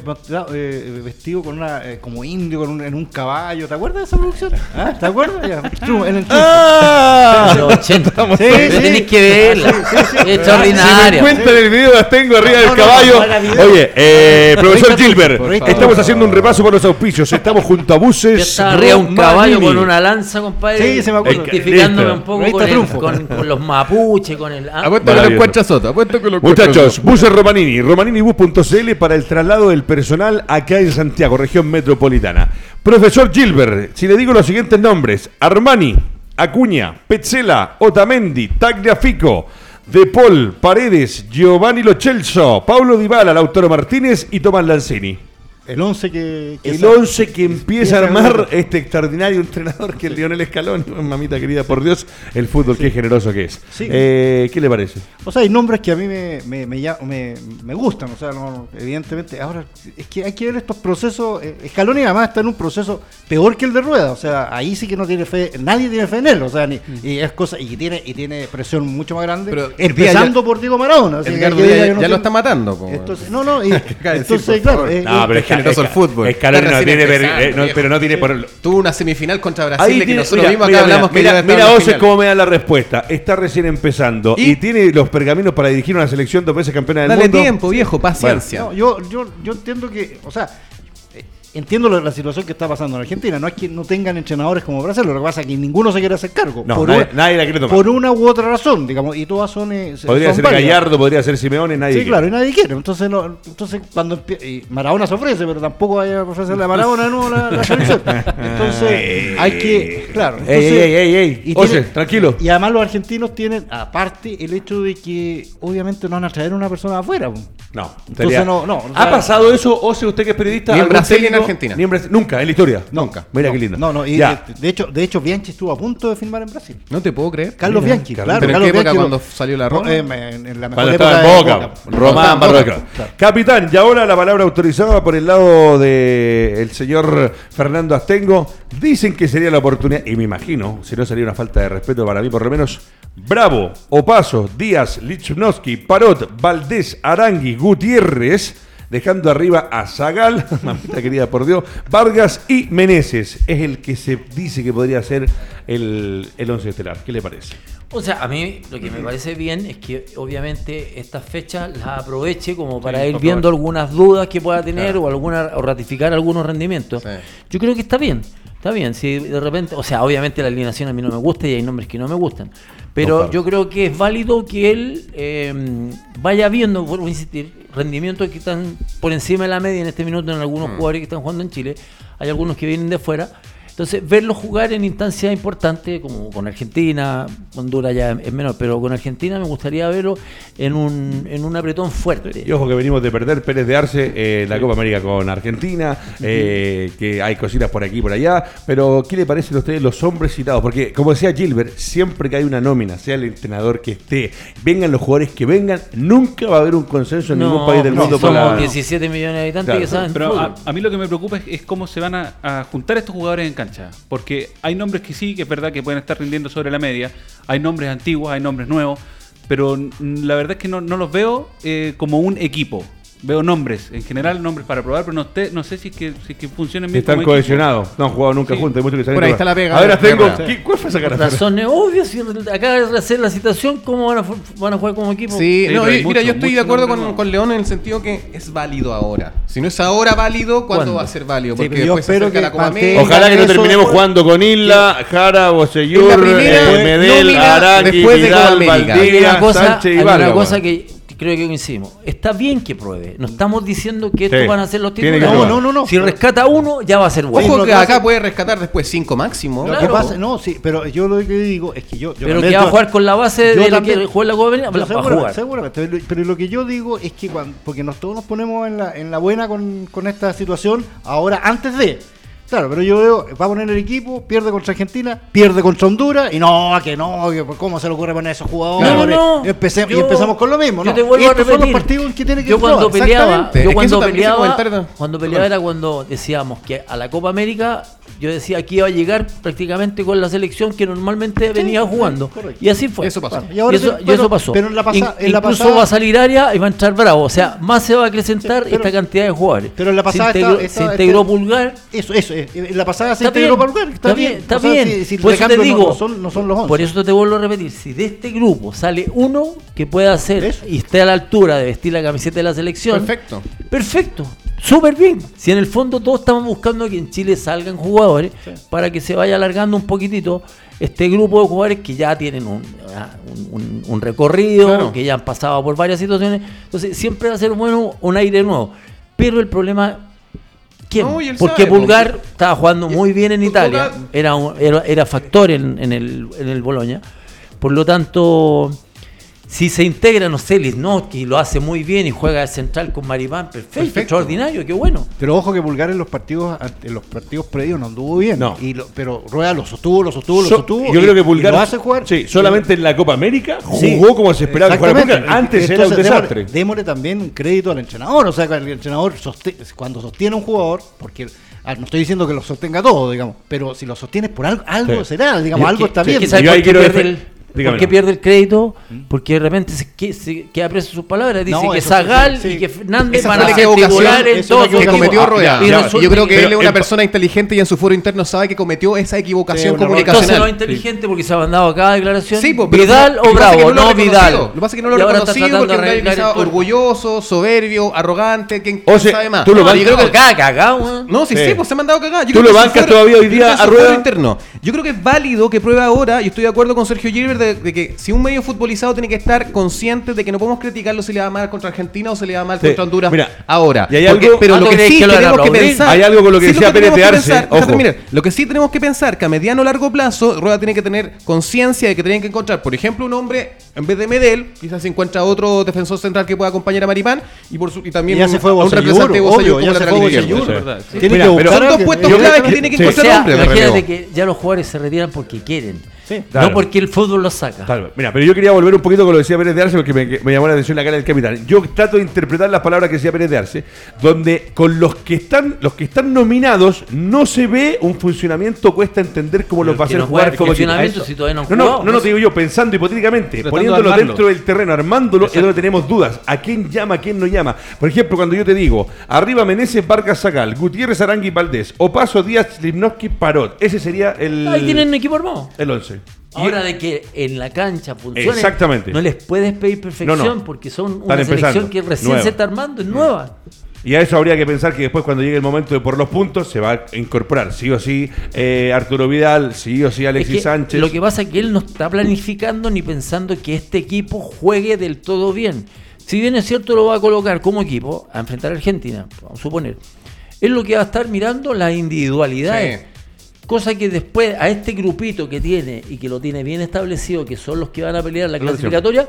eh, vestido con una, eh, como indio con un- en un caballo. ¿Te acuerdas de esa producción? ¿Ah? ¿Te acuerdas? Ya, triunfo, en el. ¡Ah! Los 80. Sí, Pero sí. Tenés que verla. Es Si me extraordinaria. cuentan el video, las tengo arriba del no, no, caballo. Oye, eh, profesor Gilbert, estamos haciendo un repaso por los auspicios. Estamos junto a Yo buses. estaba arriba un caballo con una lanza, compadre. Sí, se me acuerdo. Identificándome un poco con, el- Triunfo. con- con los mapuches, con el. ah, Apuesto que lo Maravilloso. encuentra Soto. Apuesto que lo Muchachos, buses Romanini, romaninibus.cl para el traslado del personal acá en Santiago, región metropolitana. Profesor Gilbert, si le digo los siguientes nombres: Armani, Acuña, Petzela, Otamendi, Tagliafico, De Paul, Paredes, Giovanni Lochelso, Paulo Dybala, Lautaro Martínez y Tomás Lanzini. El 11 que, que El sa- 11 que empieza a armar este extraordinario entrenador que es Lionel Escalón. Mamita querida, por Dios, el fútbol, qué generoso que es. Sí. Eh, ¿Qué le parece? O sea, hay nombres que a mí me, me, me, lla- me- me gustan, o sea, no, evidentemente. Ahora, es que hay que ver estos procesos. eh, Scaloni además está en un proceso peor que el de Rueda, o sea, ahí sí que no tiene fe, nadie tiene fe en él, o sea, ni- y es cosa, y tiene, y tiene presión mucho más grande, Pero empezando ya- por Diego Maradona. así que ya, no ya lo está matando. Entonces, no, no, y- entonces, claro, eh, No, pero es generoso el fútbol. Escaloni Está no tiene, eh, no, pero no tiene por. Tuvo una semifinal contra Brasil Ahí de que tiene- nosotros mira, mismos mira, acá hablamos mira, que mira, mira cómo me da la respuesta. Está recién empezando y, ¿Y? tiene los pergaminos para dirigir una selección dos veces campeona del Dale mundo. tiempo, viejo, paciencia. No, yo, yo, yo entiendo que, o sea, entiendo la, la situación que está pasando en Argentina. No es que no tengan entrenadores como Brasil, lo que pasa es que ninguno se quiere hacer cargo. No, por, nadie, una, nadie la quiere tomar. por una u otra razón, digamos, y todas son. eh, podría son ser válidas. Gallardo, podría ser Simeone, nadie. Sí, quiere. claro, y nadie quiere. Entonces, no, entonces cuando y Maradona se ofrece, pero tampoco vaya a ofrecerle a Maradona de nuevo la, la selección. Entonces, hay que. Claro. Entonces- ey, ey, ey, ey. y tiene- tranquilo. Y además los argentinos tienen, aparte, el hecho de que obviamente no van a traer una persona afuera. No, Entonces no, no, o ¿Ha sea- pasado eso, Ose, usted que es periodista? En Brasil en? Argentina. Ni en Brasil- nunca, en la historia. Nunca. Mira no, qué lindo. No, no, y de, de hecho, de hecho, Bianchi estuvo a punto de firmar en Brasil. No te puedo creer. Carlos Mira, Bianchi, claro. ¿Pero en Carlos qué época Bianchi, cuando salió la Roma? eh, en, en la mejor Cuando época estaba en de Boca, Román en Boca, Barroca. claro. Capitán, y ahora la palabra autorizada por el lado del señor Fernando Astengo. Dicen que sería la oportunidad, y me imagino, si no sería una falta de respeto para mí por lo menos, Bravo, Opaso, Díaz, Lichnowsky, Parot, Valdés, Arangui, Gutiérrez, dejando arriba a Zagal, mamita querida por Dios, Vargas y Meneses. Es el que se dice que podría ser el, el once estelar. ¿Qué le parece? O sea, a mí lo que me parece bien es que obviamente estas fechas las aproveche como para ir viendo algunas dudas que pueda tener o alguna o ratificar algunos rendimientos. Sí. Yo creo que está bien, está bien. Si de repente, o sea, obviamente la alineación a mí no me gusta y hay nombres que no me gustan. Pero yo creo que es válido que él eh, vaya viendo, vuelvo a insistir, rendimientos que están por encima de la media en este minuto en algunos jugadores que están jugando en Chile. Hay algunos que vienen de fuera. Entonces, verlos jugar en instancias importantes, como con Argentina, Honduras ya es menor, pero con Argentina me gustaría verlo en un, en un apretón fuerte. Y ojo que venimos de perder Pérez de Arce eh, la Copa América con Argentina, eh, que hay cositas por aquí y por allá, pero ¿qué le parecen a ustedes los hombres citados? Porque como decía Gilbert, siempre que hay una nómina, sea el entrenador que esté, vengan los jugadores que vengan, nunca va a haber un consenso en ningún país del no, mundo somos la... 17 millones de habitantes Claro, que saben Pero a, a mí lo que me preocupa es, es cómo se van a, a juntar estos jugadores en Porque hay nombres que sí, que es verdad que pueden estar rindiendo sobre la media. Hay nombres antiguos, hay nombres nuevos. Pero la verdad es que no, no los veo eh, como un equipo. Veo nombres, en general nombres para probar, pero no, te- no sé si es que, si es que funcionen Si bien. están cohesionados, no han jugado nunca Sí. juntos, hay muchos que salen Por ahí está la pega A ver, de tengo, Guerra. ¿qué- ¿cuál fue esa cara? Razones obvias, si acaba de hacer la citación, ¿cómo van a, van a jugar como equipo? Sí, Sí, no, mira, mucho, yo estoy de acuerdo con, con León en el sentido que es válido ahora. Si no es ahora válido, ¿cuándo, ¿Cuándo? va a ser válido? Sí, Porque yo después se acerca que la Copa América. Ojalá que no terminemos jugando con Isla, Jara, primera, eh, Medel, Copa Vidal, Valdivia, una cosa, Sánchez y una cosa que creo que coincidimos. Está bien que pruebe. No estamos diciendo que estos Sí. van a ser los Tiene titulares. No, no, no, no. Si rescata uno, ya va a ser bueno. Ojo lo que que acá pasa- puede rescatar después cinco máximo. Lo Claro. que pasa, no, sí, pero yo lo que digo es que yo. yo pero también que va a yo- jugar con la base yo de lo también- que juega la Copa América, va a segura- jugar. Seguramente, pero, pero lo que yo digo es que cuando, porque nos, todos nos ponemos en la, en la buena con, con esta situación, ahora antes de. Claro, pero yo veo, va a poner el equipo, pierde contra Argentina, pierde contra Honduras, y no, que no, que ¿cómo se le ocurre poner a esos jugadores? No, no, no. Y, empecé- y empezamos con lo mismo, yo ¿no? te vuelvo a estos son los repetir. partidos que tiene que yo cuando probar, peleaba, yo cuando peleaba, cuando peleaba era cuando decíamos que a la Copa América yo decía que iba a llegar prácticamente con la selección que normalmente venía jugando. correcto. Y así fue. Eso pasó. Y ahora eso, y pasó. pero en la pasa- In- en la incluso pasada- va a salir área y va a entrar bravo. O sea, más se va a acrecentar Sí, pero- esta cantidad de jugadores. pero en la pasada se integró, se este- Pulgar. Eso, eso, eso. En la pasada se integró para lugar. está bien, está bien. si- si el por eso te no- digo, no son, no son los 11. por eso te vuelvo a repetir, si de este grupo sale uno que pueda hacer Eso. y esté a la altura de vestir la camiseta de la selección, Perfecto. perfecto, súper bien. Si en el fondo todos estamos buscando que en Chile salgan jugadores para que se vaya alargando un poquitito este grupo de jugadores que ya tienen un, ah, un- un- un recorrido, Claro. que ya han pasado por varias situaciones, entonces siempre va a ser bueno un aire nuevo. Pero el problema ¿Quién? No, Porque sabe, porque- estaba jugando muy bien en Italia, era, un- era, era factor en, en el, en el Boloña. Por lo tanto, si se integra, no sé, Lisnowski lo hace muy bien y juega de central con Maripán, perfecto, Perfecto. extraordinario, qué bueno. Pero ojo que Pulgar en los partidos en los partidos previos no anduvo bien. No. Y lo- pero Rueda lo sostuvo, lo sostuvo, lo So- sostuvo. yo y- creo que Pulgar lo hace jugar. Sí, solamente en la Copa América jugó Sí, como se esperaba que jugara exactamente. Pulgar. Antes era un Entonces, démosle- desastre. Démosle también un crédito al entrenador. O sea, que el entrenador soste- cuando sostiene a un jugador, porque ah, no estoy diciendo que lo sostenga todo, digamos, pero si lo sostienes por algo, algo Sí. será, digamos, algo que- está bien. Yo ¿sabes ahí quiero dígamelo. por qué pierde el crédito? Porque de repente se, que- se queda preso sus palabras. Dice No, que sí, Zagal sí. y que Fernández van a titular en lo sus que cometió. Rueda. Ya, yo creo que pero él es una persona inteligente y en su foro interno sabe que cometió esa equivocación Sí, una- Entonces comunicacional. no es inteligente porque se ha mandado cada declaración. Sí, pues, pero Vidal o Bravo, no. Vidal. Lo que pasa es que no lo ha está reconocido porque turno. orgulloso, soberbio, arrogante, ¿quién, O quién sea, sabe más? tú lo bancas- yo creo que- Acá, cagado. No, sí, Sí. pues se ha mandado cagada. Yo ¿Tú lo bancas todavía hoy día a Rueda? Yo creo que es válido que pruebe ahora, y estoy de acuerdo con Sergio Gilbert, de, de que si un medio futbolizado tiene que estar consciente de que no podemos criticarlo si le va mal contra Argentina o si le va mal Sí. contra Honduras Mira, ahora. y hay Porque- algo- pero ¿Cuándo lo que sí que lo a tenemos que pensar. Hay algo con lo que sí, decía que Pérez que de Arce, pensar- ojo. Lo que sí tenemos que pensar que a mediano o largo plazo, Rueda tiene que tener conciencia de que tienen que encontrar, por ejemplo, un hombre, en vez de Medel, quizás se encuentra otro defensor central que pueda acompañar a Maripán y, por su, y también Y ya se fue a un representante de obvio, como lateral. Sí. Sí. Tiene que buscar Son dos puestos claves que- tiene que sí. Encontrar hombre imagínate que ya los jugadores se retiran porque quieren. Claro. No porque el fútbol los saca. Vez. Mira, pero yo quería volver un poquito con lo que decía Pérez de Arce porque me, me llamó la atención la cara del capitán. Yo trato de interpretar las palabras que decía Pérez de Arce, donde con los que están los que están nominados no se ve un funcionamiento, cuesta entender cómo Pero los va a hacer no jugar como funcionamiento si todavía no no, no, no, no, te digo yo, pensando hipotéticamente, Tratando poniéndolo dentro del terreno, armándolo, es donde tenemos dudas. ¿A quién llama, a quién no llama? Por ejemplo, cuando yo te digo, arriba Meneses, Vargas, Zagal, Gutiérrez, Arangui, Valdés, Opaso, Díaz, Limnoski, Parot. Ese sería el... Ahí tienen un equipo armado. El 11. Ahora de que en la cancha funcione, Exactamente. no les puedes pedir perfección No, no. porque son Están una empezando. selección que recién Nueva. se está armando, es nueva. Y a eso habría que pensar que después cuando llegue el momento de por los puntos se va a incorporar sí o sí eh, Arturo Vidal, sí o sí Alexis Es que Sánchez. Lo que pasa es que él no está planificando ni pensando que este equipo juegue del todo bien. Si bien es cierto lo va a colocar como equipo a enfrentar a Argentina, vamos a suponer, es lo que va a estar mirando las individualidades. Sí. Cosa que después a este grupito que tiene y que lo tiene bien establecido, que son los que van a pelear la clasificatoria,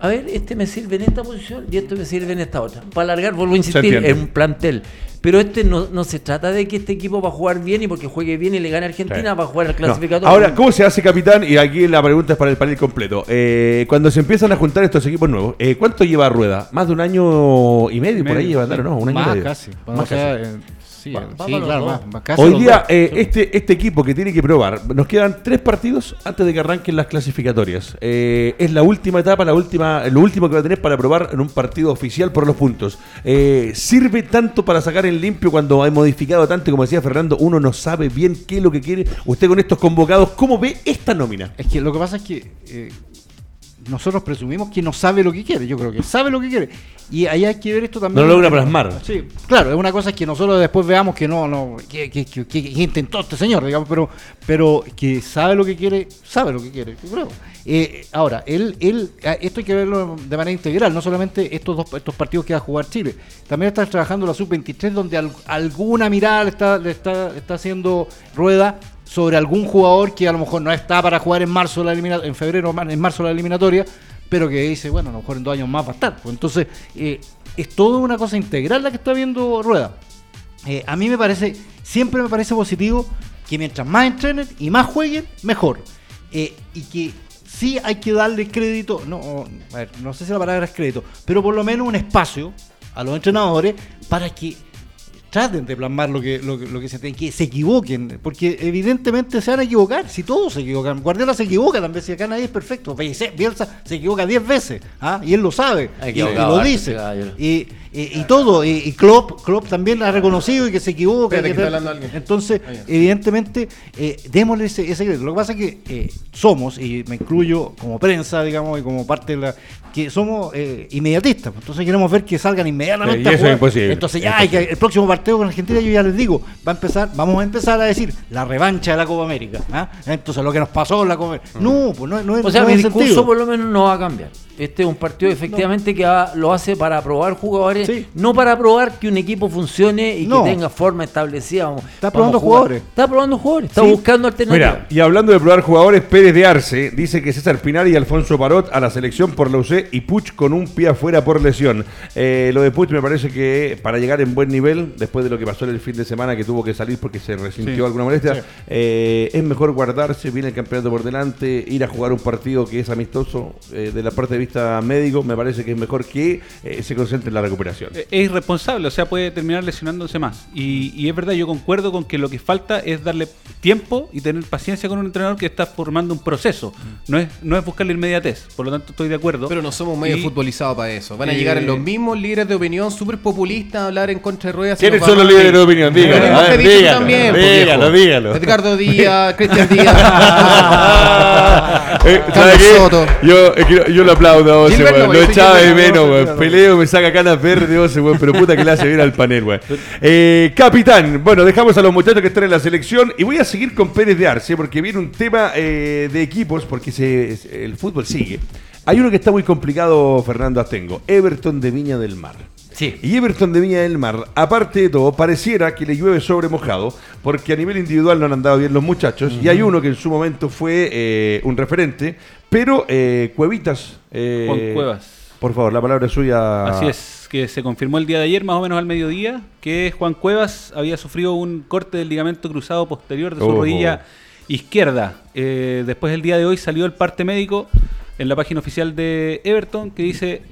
a ver, este me sirve en esta posición y este me sirve en esta otra. Para alargar, vuelvo a insistir, es un plantel. Pero este no, no se trata de que este equipo va a jugar bien y porque juegue bien y le gane a Argentina, Sí. va a jugar al No. clasificatorio. Ahora, ¿cómo se hace capitán? Y aquí la pregunta es para el panel completo. Eh, cuando se empiezan a juntar estos equipos nuevos, eh, ¿cuánto lleva Rueda? ¿Más de un año y medio? por ahí lleva, claro, ¿no? Un año y medio. casi. Más O sea, casi. eh, sí, Va- sí, va los claro, casi Hoy día, eh, este, este equipo que tiene que probar, nos quedan tres partidos antes de que arranquen las clasificatorias. Eh, es la última etapa, la última, lo último que va a tener para probar en un partido oficial por los puntos. Eh, ¿Sirve tanto para sacar en limpio cuando ha modificado tanto? Como decía Fernando, uno no sabe bien qué es lo que quiere. Usted con estos convocados, ¿cómo ve esta nómina? Es que lo que pasa es que nosotros presumimos que no sabe lo que quiere. Yo creo que sabe lo que quiere. Y ahí hay que ver esto también. No lo logra plasmar. Sí, claro, es una cosa es que nosotros después veamos que no, no, que, que, que- que- que intentó este señor, digamos, pero, pero que sabe lo que quiere, sabe lo que quiere, yo creo. Eh, ahora, él, él, esto hay que verlo de manera integral, no solamente estos dos estos partidos que va a jugar Chile, también está trabajando la sub-23 donde al- alguna mirada le está, le está, está haciendo rueda sobre algún jugador que a lo mejor no está para jugar en marzo la en febrero en marzo la eliminatoria, pero que dice, bueno, a lo mejor en dos años más va a estar. Pues entonces, eh, es toda una cosa integral la que está viendo Rueda. Eh, a mí me parece, siempre me parece positivo que mientras más entrenen y más jueguen, mejor. Eh, y que sí hay que darle crédito, no, a ver, no sé si la palabra es crédito, pero por lo menos un espacio a los entrenadores para que traten de plasmar lo que, lo, que- lo que se tiene, que se equivoquen, porque evidentemente se van a equivocar, si todos se equivocan. Guardiola se equivoca también, si acá nadie es perfecto. Bielsa Bielsa se equivoca 10 veces, ¿ah? y él lo sabe, y, y lo dice. Y, y- y todo, y, y Klopp, Klopp también ha reconocido y que se equivoca. Espérate, y que está tal. hablando alguien. Entonces, Ah, evidentemente, eh, démosle ese, ese crédito. Lo que pasa es que eh, somos, y me incluyo como prensa, digamos, y como parte de la. que somos eh, inmediatistas. Entonces queremos ver que salgan inmediatamente. Y a eso jugar. es imposible. Entonces ya hay que, el próximo partido con Argentina, yo ya les digo, va a empezar, vamos a empezar a decir la revancha de la Copa América. ¿ah? Entonces lo que nos pasó en la Copa América. No, pues no, no es O sea, no mi discurso sentido. por lo menos no va a cambiar. Este es un partido efectivamente que va- lo hace para probar jugadores, Sí. no para probar que un equipo funcione y No. que tenga forma establecida. Vamos- Está probando jugadores. Está probando jugadores, está Sí. buscando alternativas. Mira, y hablando de probar jugadores, Pérez de Arce dice que César Pinar y Alfonso Parot a la selección por la UC y Puch con un pie afuera por lesión. Eh, lo de Puch me parece que para llegar en buen nivel, después de lo que pasó en el fin de semana que tuvo que salir porque se resintió Sí. alguna molestia, eh, es mejor guardarse, viene el campeonato por delante, ir a jugar un partido que es amistoso eh, de la parte de vista médico, me parece que es mejor que eh, se concentre en la recuperación. Eh, Es irresponsable, o sea, puede terminar lesionándose más. Y, y es verdad, yo concuerdo con que lo que falta es darle tiempo y tener paciencia con un entrenador que está formando un proceso. No es, no es buscarle inmediatez, por lo tanto estoy de acuerdo. Pero no somos medio Y- futbolizados para eso. Van a Eh, llegar los mismos líderes de opinión súper populistas a hablar en contra de ruedas. ¿Quiénes son los líderes de opinión? Dígalo, a ver, dígalo, también, pues, dígalo. Edgardo Díaz, Cristian Díaz. Eh, ¿sabe Carlos qué? Soto. Yo, que yo lo aplaudo a Ose, weón. Lo yo soy echaba de menos, no, weón. no, no. Peleo, me saca canas verdes, Ose, weón. Pero puta que le hace bien al panel, weón. Eh, capitán, bueno, dejamos a los muchachos que están en la selección y voy a seguir con Pérez de Arce porque viene un tema eh, de equipos porque se, el fútbol sigue. Hay uno que está muy complicado, Fernando Astengo. Everton de Viña del Mar. Sí. Y Everton de Viña del Mar, aparte de todo, pareciera que le llueve sobre mojado, porque a nivel individual no han andado bien los muchachos, y hay uno que en su momento fue eh, un referente, pero eh, Cuevitas... eh, Juan Cuevas. Por favor, la palabra es suya. Así es, que se confirmó el día de ayer, más o menos al mediodía, que Juan Cuevas había sufrido un corte del ligamento cruzado posterior de su rodilla izquierda. Eh, después el día de hoy salió el parte médico en la página oficial de Everton que dice,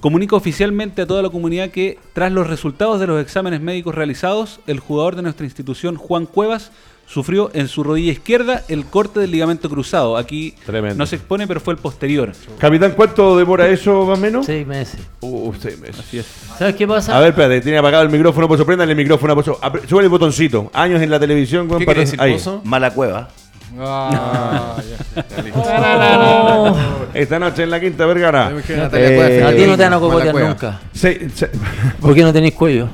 comunica oficialmente a toda la comunidad que tras los resultados de los exámenes médicos realizados, el jugador de nuestra institución, Juan Cuevas, sufrió en su rodilla izquierda el corte del ligamento cruzado. Aquí Tremendo. no se expone, pero fue el posterior. Capitán, ¿cuánto demora eso más o menos? Seis meses. Uh, seis meses. Así es. ¿Sabes qué pasa? A ver, espérate, tiene apagado el micrófono, pues prendan el micrófono, pues sube el botoncito. Años en la televisión, ¿Qué para- decir, ahí. Mala cueva. Ah, ya. Oh, Esta noche en la Quinta Vergara. Eh, a ti no te van a cocotear nunca. se- se- ¿Por qué no tenéis cuello?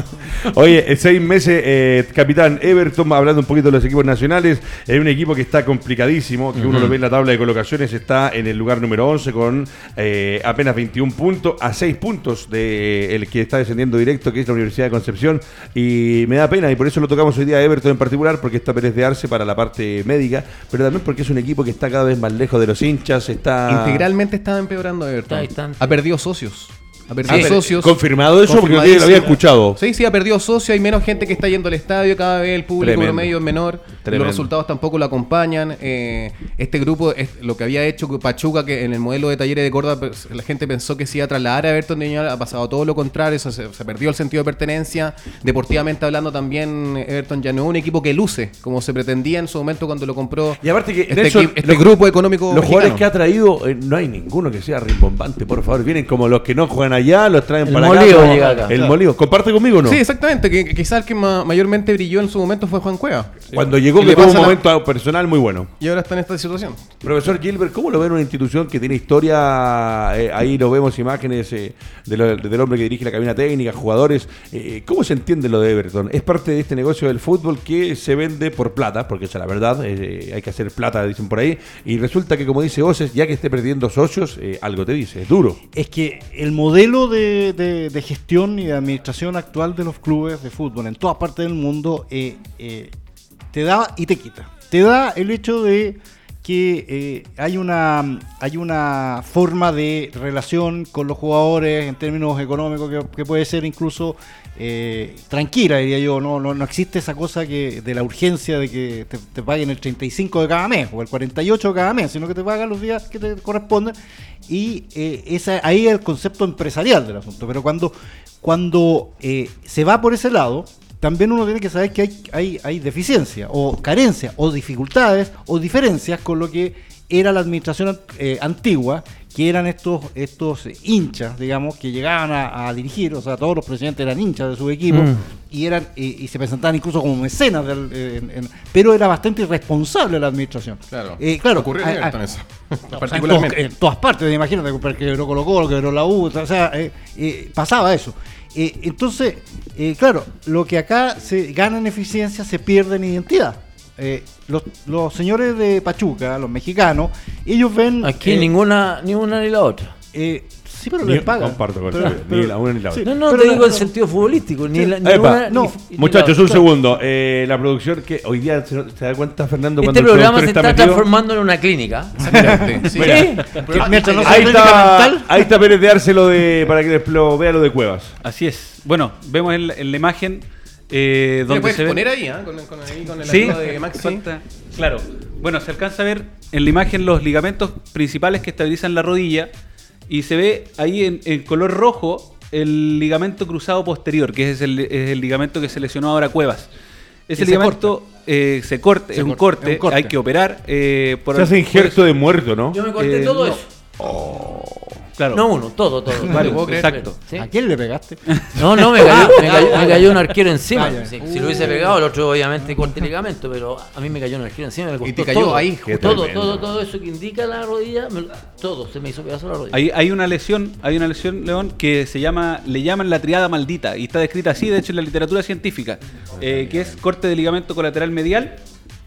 Oye, eh, seis meses, eh, capitán Everton, hablando un poquito de los equipos nacionales, es un equipo que está complicadísimo, que uno lo ve en la tabla de colocaciones, está en el lugar número 11 con eh, apenas 21 puntos, a 6 puntos de el que está descendiendo directo, que es la Universidad de Concepción, y me da pena, y por eso lo tocamos hoy día a Everton en particular, porque está Pérez de Arce para la parte médica, pero también porque es un equipo que está cada vez más lejos de los hinchas, está... Integralmente estaba empeorando Everton. Está. Ha perdido socios. Ha perdido Ah, socios. confirmado eso, porque yo lo había escuchado. Sí, sí, ha perdido socios, hay menos gente que está yendo al estadio, cada vez el público Tremendo. promedio es menor, Tremendo. los resultados tampoco lo acompañan. eh, este grupo, es lo que había hecho Pachuca, que en el modelo de talleres de Córdoba pues, la gente pensó que se iba a trasladar a Everton de Viña, ha pasado todo lo contrario, se, se perdió el sentido de pertenencia. Deportivamente hablando también, Everton ya no es un equipo que luce, como se pretendía en su momento cuando lo compró Y aparte que este, equi- este los- grupo económico Los jugadores mexicano. que ha traído, eh, no hay ninguno que sea rimbombante, por favor. Vienen como los que no juegan allá, los traen El para molido acá. llega acá. El Claro. molido. ¿Comparte conmigo o no? Sí, exactamente, que, quizás el que ma- mayormente brilló en su momento fue Juan Cueva. Cuando llegó, que tuvo un la- momento personal muy bueno. Y ahora está en esta situación. Profesor Gilbert, ¿cómo lo ven una institución que tiene historia? eh, ahí lo vemos imágenes eh, de lo- del hombre que dirige la cabina técnica, jugadores. eh, ¿Cómo se entiende lo de Everton? Es parte de este negocio del fútbol que se vende por plata, porque esa es la verdad, eh, hay que hacer plata, dicen por ahí. Y resulta que, como dice Oces, ya que esté perdiendo socios, eh, algo te dice, es duro. Es que el modelo de, de- de gestión y de administración actual de los clubes de fútbol en todas partes del mundo eh, eh, te da y te quita. Te da el hecho de que eh, hay, una, hay una forma de relación con los jugadores en términos económicos que, puede ser incluso eh, tranquila, diría yo. No, no, no existe esa cosa que de la urgencia de que te, paguen el 35 de cada mes o el 48 de cada mes, sino que te pagan los días que te corresponden. Y eh, esa, ahí es el concepto empresarial del asunto. Pero cuando, cuando se va por ese lado, también uno tiene que saber que hay, hay, hay deficiencia o carencia o dificultades o diferencias con lo que era la administración eh, antigua, que eran estos, estos hinchas, digamos, que llegaban a, a dirigir, o sea, todos los presidentes eran hinchas de su equipo Mm. y eran y se presentaban incluso como mecenas, del, eh, en- en- pero era bastante irresponsable la administración. Claro. Eh, claro, Ocurrió en a- a- Everton eso. o sea, en, Particularmente. todos- en todas partes, imagínate, porque quebró Colo Colo, quebró la U, o sea, eh, eh, pasaba eso. Eh, entonces, eh, claro, lo que acá se gana en eficiencia se pierde en identidad. Eh, los, los señores de Pachuca, los mexicanos, ellos ven... Aquí eh, ninguna, ni una ni la otra. Eh, sí, pero Ni- les pagan. comparto con Pero- ni la una ni la otra. No, no, pero te digo en sentido futbolístico. Ni la, ni Epa, una, no, ni- ni Muchachos, la un otra. segundo. Eh, la producción que hoy día se, se da cuenta, Fernando, cuando Este el programa se productor está metido? transformando en una clínica. Sí. No Ahí está, ahí está Pérez de Arce lo de, para que lo vea lo de Cuevas. Así es. Bueno, vemos en la, en la imagen eh, ¿Le donde puedes se ve. poner ahí, ah? Con, con, ahí, con el Sí, de Maxi. claro. Bueno, se alcanza a ver en la imagen los ligamentos principales que estabilizan la rodilla y se ve ahí en, en color rojo el ligamento cruzado posterior, que es el, es el ligamento que se lesionó ahora Cuevas. Ese ligamento eh, se corta, Se es, un corta, corte, es un corte. hay que operar. eh, por Se hace injerto de muerto, ¿no? Yo me corté Eh, todo no. eso. Claro. No uno, todo, todo. Todo, exacto. ¿Sí? ¿A quién le pegaste? No, no, me cayó, me cayó, me cayó un arquero encima. Vaya. Sí, si lo hubiese pegado, el otro obviamente corte el ligamento, pero a mí me cayó un arquero encima. Me costó te cayó todo. ahí, Todo, todo, todo eso que indica la rodilla, me- todo, se me hizo pedazo la rodilla. Hay, hay una lesión, hay una lesión, León, que se llama, le llaman la triada maldita y está descrita así, de hecho, en la literatura científica, eh, que es corte de ligamento colateral medial,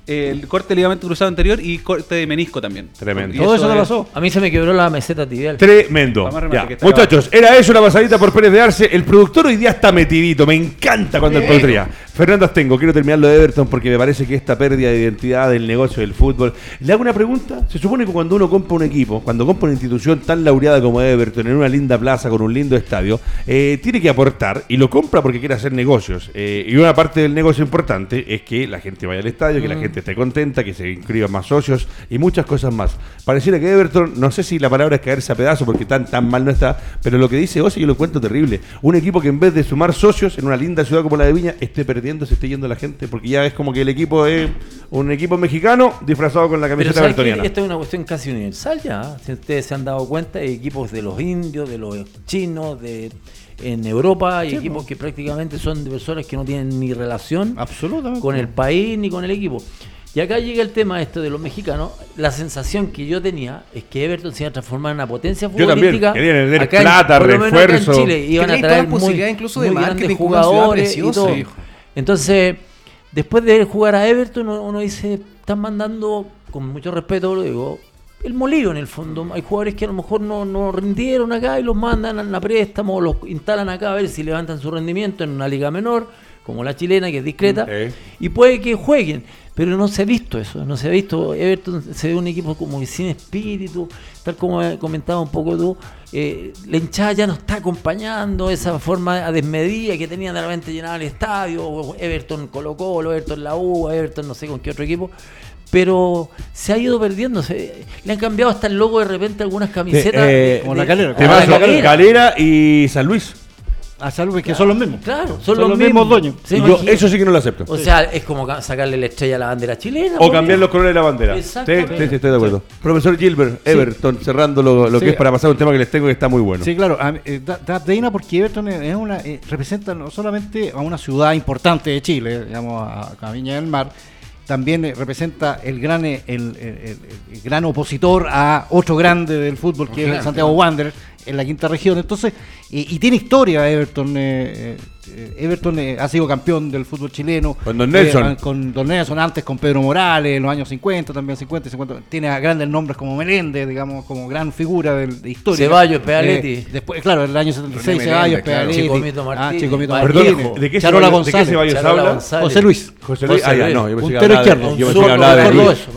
el corte de ligamento cruzado anterior y corte de menisco también. Tremendo. Y Todo eso es- le pasó. A mí se me quebró la meseta tibial. Tremendo. Ya. Muchachos, era eso una pasadita por Pérez de Arce. El productor hoy día está metidito. Me encanta cuando el productor ya. Fernando Astengo, quiero terminar lo de Everton porque me parece que esta pérdida de identidad del negocio del fútbol. Le hago una pregunta. Se supone que cuando uno compra un equipo, cuando compra una institución tan laureada como Everton, en una linda plaza con un lindo estadio, eh, tiene que aportar y lo compra porque quiere hacer negocios. Eh, y una parte del negocio importante es que la gente vaya al estadio, que la gente esté contenta, que se inscriban más socios y muchas cosas más. Pareciera que Everton, no sé si la palabra es caerse a pedazos porque tan, tan mal no está, pero lo que dice Ozzy yo lo encuentro terrible. Un equipo que en vez de sumar socios en una linda ciudad como la de Viña, esté perdiendo, se esté yendo la gente, porque ya es como que el equipo es un equipo mexicano disfrazado con la camiseta evertoniana. Esto es una cuestión casi universal ya. Si ustedes se han dado cuenta, hay equipos de los indios, de los chinos, de en Europa, hay equipos que prácticamente son de personas que no tienen ni relación Absolutamente. con el país ni con el equipo. Y acá llega el tema este de los mexicanos. La sensación que yo tenía es que Everton se iba a transformar en una potencia Yo también, futbolística. querían acá en- plata, por lo menos acá en refuerzo. Chile iban a traer muy, incluso de muy grandes jugadores y todo. hijo. Entonces, después de jugar a Everton, uno, uno dice, están mandando, con mucho respeto lo digo, el molío en el fondo. Hay jugadores que a lo mejor no, no rindieron acá y los mandan a préstamo, los instalan acá a ver si levantan su rendimiento en una liga menor, como la chilena, que es discreta, Sí. y puede que jueguen. Pero no se ha visto eso, no se ha visto. Everton se ve un equipo como sin espíritu, tal como comentaba un poco tú. eh, la hinchada ya no está acompañando esa forma desmedida que tenían de repente llenar el estadio. Everton Colo Colo, Everton la U, Everton no sé con qué otro equipo. Pero se ha ido perdiendo. se- le han cambiado hasta el logo de repente algunas camisetas. eh, como la calera. Te como la vas a calera. Calera y San Luis. A salvo que son los mismos. Claro, son, Son los, los mismos dueños. ¿Se Y yo eso sí que no lo acepto. O sea, es como ca- sacarle la estrella a la bandera chilena. O cambiar los colores de la bandera. Sí, Exactamente. sí, sí, estoy de acuerdo. Profesor Gilbert, Everton, cerrando lo, lo Sí. que es para pasar un tema que les tengo que está muy bueno. Sí, claro, eh, da, da pena porque Everton es una, eh, representa no solamente a una ciudad importante de Chile, digamos, a, a Viña del Mar, también eh, representa el gran, eh, el, el- el- el gran opositor a otro grande del fútbol que es el Santiago Wanderers. en la quinta región. Entonces, y tiene historia Everton. eh, Everton eh, ha sido campeón del fútbol chileno. Con Don Nelson. Eh, con Don Nelson, antes con Pedro Morales, en los años 50, también 50 y 50. Tiene a grandes nombres como Meléndez, digamos, como gran figura de, de historia. Ceballos, Pealetti. después, claro, en el año 76, René Ceballos, claro. Pealetti. Chicomito ah, Martínez. Chicomito Perdón, Martínez. ¿de qué Charola Ceballos- de qué González. Ceballos Charola habla? González. José Luis. José Luis. Ah, ya, no, yo Puntero izquierdo. yo de cordobés.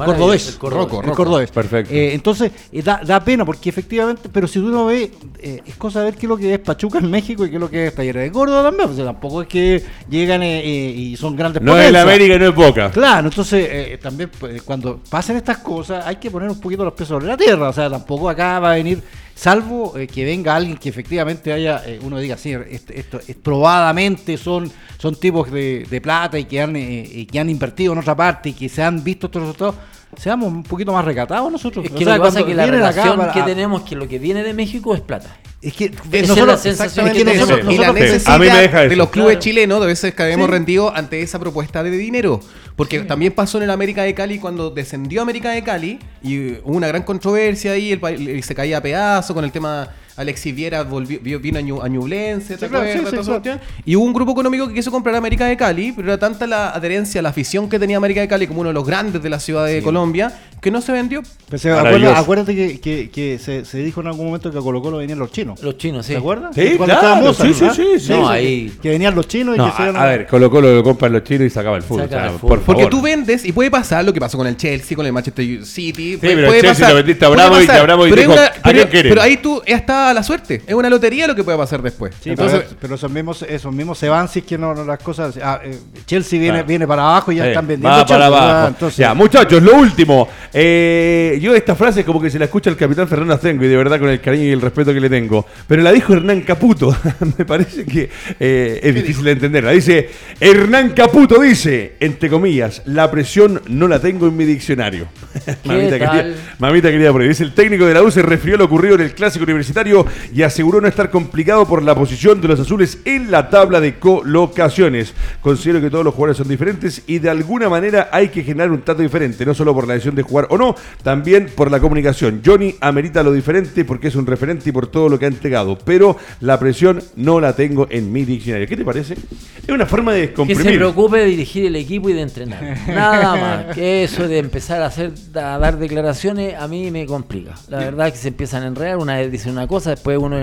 Cordobés. cordobés. Perfecto. Eh, entonces, eh, da, da pena porque efectivamente, pero si tú no ves, eh, es cosa de ver qué es lo que es Pachuca en México y qué es lo que es Talleres de Córdoba también. Sea, tampoco es que llegan eh, eh, y son grandes No es potencias. América no es Boca. Claro, entonces eh, también pues, cuando pasen estas cosas hay que poner un poquito los pies sobre la tierra. O sea, tampoco acá va a venir, salvo eh, que venga alguien que efectivamente haya, uno diga, sí, esto, esto- es- probadamente son, son tipos de, de plata y que, han, eh, y que han invertido en otra parte y que se han visto estos resultados. Seamos un poquito más recatados nosotros. Es O que sea, lo que pasa es que la relación para- que tenemos que lo que viene de México es plata. Es que es nosotros- la sensación es que nosotros- eso. y la nosotros- Sí, necesidad a mí me deja de los clubes Claro. chilenos de veces que habemos Sí. rendido ante esa propuesta de dinero. Porque también pasó en el América de Cali cuando descendió América de Cali y hubo una gran controversia ahí, el, se caía a pedazo con el tema Alexis Viera volvió, vino a, Ñu- a Ñublense, ¿te Sí, acuerdas? sí, sí, claro. Y hubo un grupo económico que quiso comprar América de Cali, pero era tanta la adherencia, la afición que tenía América de Cali como uno de los grandes de la ciudad de Colombia, que no se vendió. Pues, acuérdate, acuérdate que, que- que se, se dijo en algún momento que a Colo Colo venían los chinos. Los chinos, sí. ¿Te acuerdas? Sí, Cuando claro, Mozart, sí, sí, sí, sí, No, sí. ahí. Que venían los chinos y que se a, iban a ver, Colo Colo lo compran los chinos y se acaba el fútbol. Se acaba o sea, el fútbol. por Porque favor. tú vendes y puede pasar lo que pasó con el Chelsea, con el Manchester City. puede, pero el Chelsea pasar. lo vendiste a pasar. y dijo, es una- ¿a quién pero- pero ahí tú está la suerte. Es una lotería lo que puede pasar después. Sí, Entonces, pero, pero esos mismos, esos mismos se van si es que no, no las cosas. ah, eh, Chelsea viene, Claro. viene para abajo y ya Sí, están vendiendo. va para Chelsea, abajo. Entonces, ya, muchachos, lo último. Eh, yo esta frase como que se la escucha el capitán Fernando Astengo y de verdad con el cariño y el respeto que le tengo. Pero la dijo Hernán Caputo. Me parece que eh, es difícil de entenderla. Dice, Hernán Caputo dice, entre comillas, la presión no la tengo en mi diccionario. mamita, querida, mamita querida por ahí. Dice, el técnico de la U se refirió a lo ocurrido en el clásico universitario y aseguró no estar complicado por la posición de los azules en la tabla de colocaciones. Considero que todos los jugadores son diferentes y de alguna manera hay que generar un trato diferente, no solo por la decisión de jugar o no, también por la comunicación. Johnny amerita lo diferente porque es un referente y por todo lo que ha entregado, pero la presión no la tengo en mi diccionario. ¿Qué te parece? Es una forma de Que se descomprimir. preocupe de dirigir el equipo y de entrenar. Nada más. Que eso de empezar a hacer a dar declaraciones a mí me complica. La verdad es que se empiezan a enredar. Una vez dice una cosa, después uno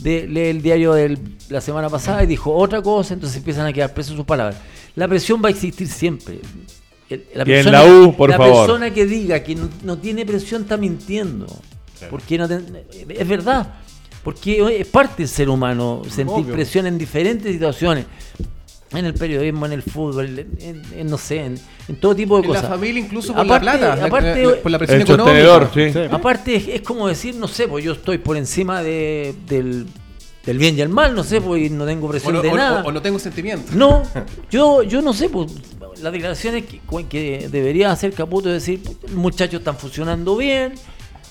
de- lee el diario de la semana pasada y dijo otra cosa, entonces empiezan a quedar presos sus palabras. La presión va a existir siempre. La Y en persona, la U, por la favor. persona que diga que no, no tiene presión está mintiendo. Porque no ten- es verdad. Porque es parte del ser humano sentir Obvio. presión en diferentes situaciones. En el periodismo, en el fútbol, en, en- en, no sé, en, en todo tipo de en la cosas. familia incluso por Aparte- la plata, la- aparte- la- por la presión El económica. sí. Aparte, es, es como decir, no sé, pues yo estoy por encima de, del, del bien y el mal, no sé, pues no tengo presión no, de o- nada. o- o no tengo sentimientos. No, yo, yo no sé, pues las declaraciones que, que debería hacer Caputo es decir, "Los muchachos están funcionando bien,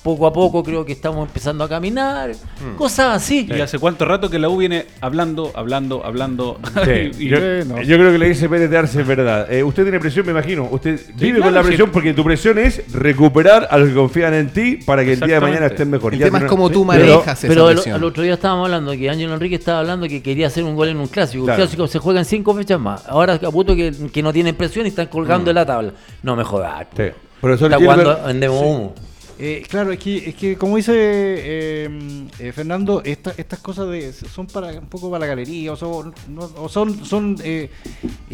poco a poco creo que estamos empezando a caminar, Hmm. cosas así. ¿Y hace cuánto rato que la U viene hablando, hablando, hablando? Sí, Y- yo, Bueno. yo creo que le dice Pérez de Arce es verdad. Eh, usted tiene presión, me imagino. Usted vive claro, con la sí. presión porque tu presión es recuperar a los que confían en ti para que el día de mañana estén mejor. El Ya tema es cómo tú Pero- manejas esa Pero el, presión. el otro día estábamos hablando que Ángel Enrique estaba hablando que quería hacer un gol en un clásico. Claro. El clásico se juega en cinco fechas más. Ahora Caputo que, que no tiene presión y están colgando en la tabla. No me jodas. Sí. Profesor Está en demo humo. Eh, claro, es que, es que como dice eh, eh, Fernando, esta- estas cosas de, son para un poco para la galería, o son, no- o son, son eh,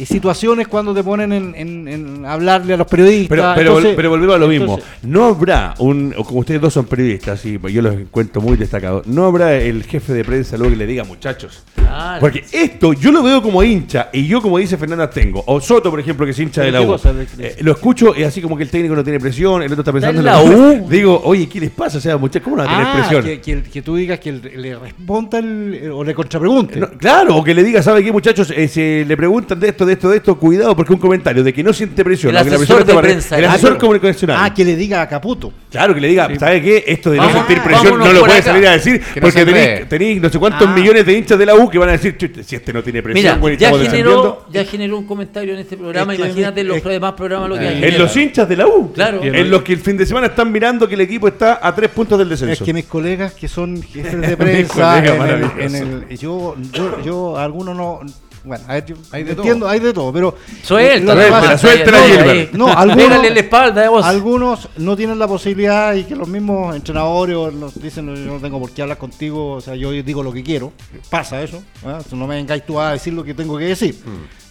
situaciones cuando te ponen en, en- en hablarle a los periodistas. Pero, pero, entonces- pero volvemos a lo mismo. entonces- No habrá un, o como ustedes dos son periodistas, y yo los encuentro muy destacados, no habrá el jefe de prensa luego que le diga muchachos. Claro. Porque esto yo lo veo como hincha, y yo como dice Fernanda tengo, o Soto, por ejemplo, que es hincha de ¿Pero la U. cosa? ¿De- de- Eh, lo escucho y así como que el técnico no tiene presión, el otro está pensando en la. U. Digo, oye, ¿qué les pasa? O sea, muchachos, ¿cómo no va a tener Ah, presión? que, que, que tú digas que le responda el- o le contrapregunte. No, claro, o que le diga, ¿sabe qué, muchachos? Eh, si le preguntan de esto, de esto, de esto, cuidado, porque un comentario de que no siente presión. El la asesor presión de para- prensa, El asesor comunicacional. Ah, que le diga a Caputo. Claro, que le diga, ¿sabe qué? Esto de no sentir presión no lo puede acá. salir a decir, Que no porque se tenéis, no sé cuántos Ah. millones de hinchas de la U que van a decir, "Chuta, si este no tiene presión, Mira, güey, ya generó, defendiendo". ya generó un comentario en este programa. Imagínate me- los es- demás programas lo que Eh, En los hinchas de la U. Claro. En los que el fin de semana están mirando que el equipo está a tres puntos del descenso. Es que mis colegas que son jefes de prensa, en el, maravillosos. en el- yo, yo, yo, algunos no. Bueno, Hay de entiendo, todo. hay de todo, pero. Suelta, pasa- suéltala, no, No, algunos, la espalda, eh, vos. algunos no tienen la posibilidad y que los mismos entrenadores o nos dicen yo no tengo por qué hablar contigo, o sea, yo digo lo que quiero. Pasa eso, ¿ah? no me vengáis tú a decir lo que tengo que decir.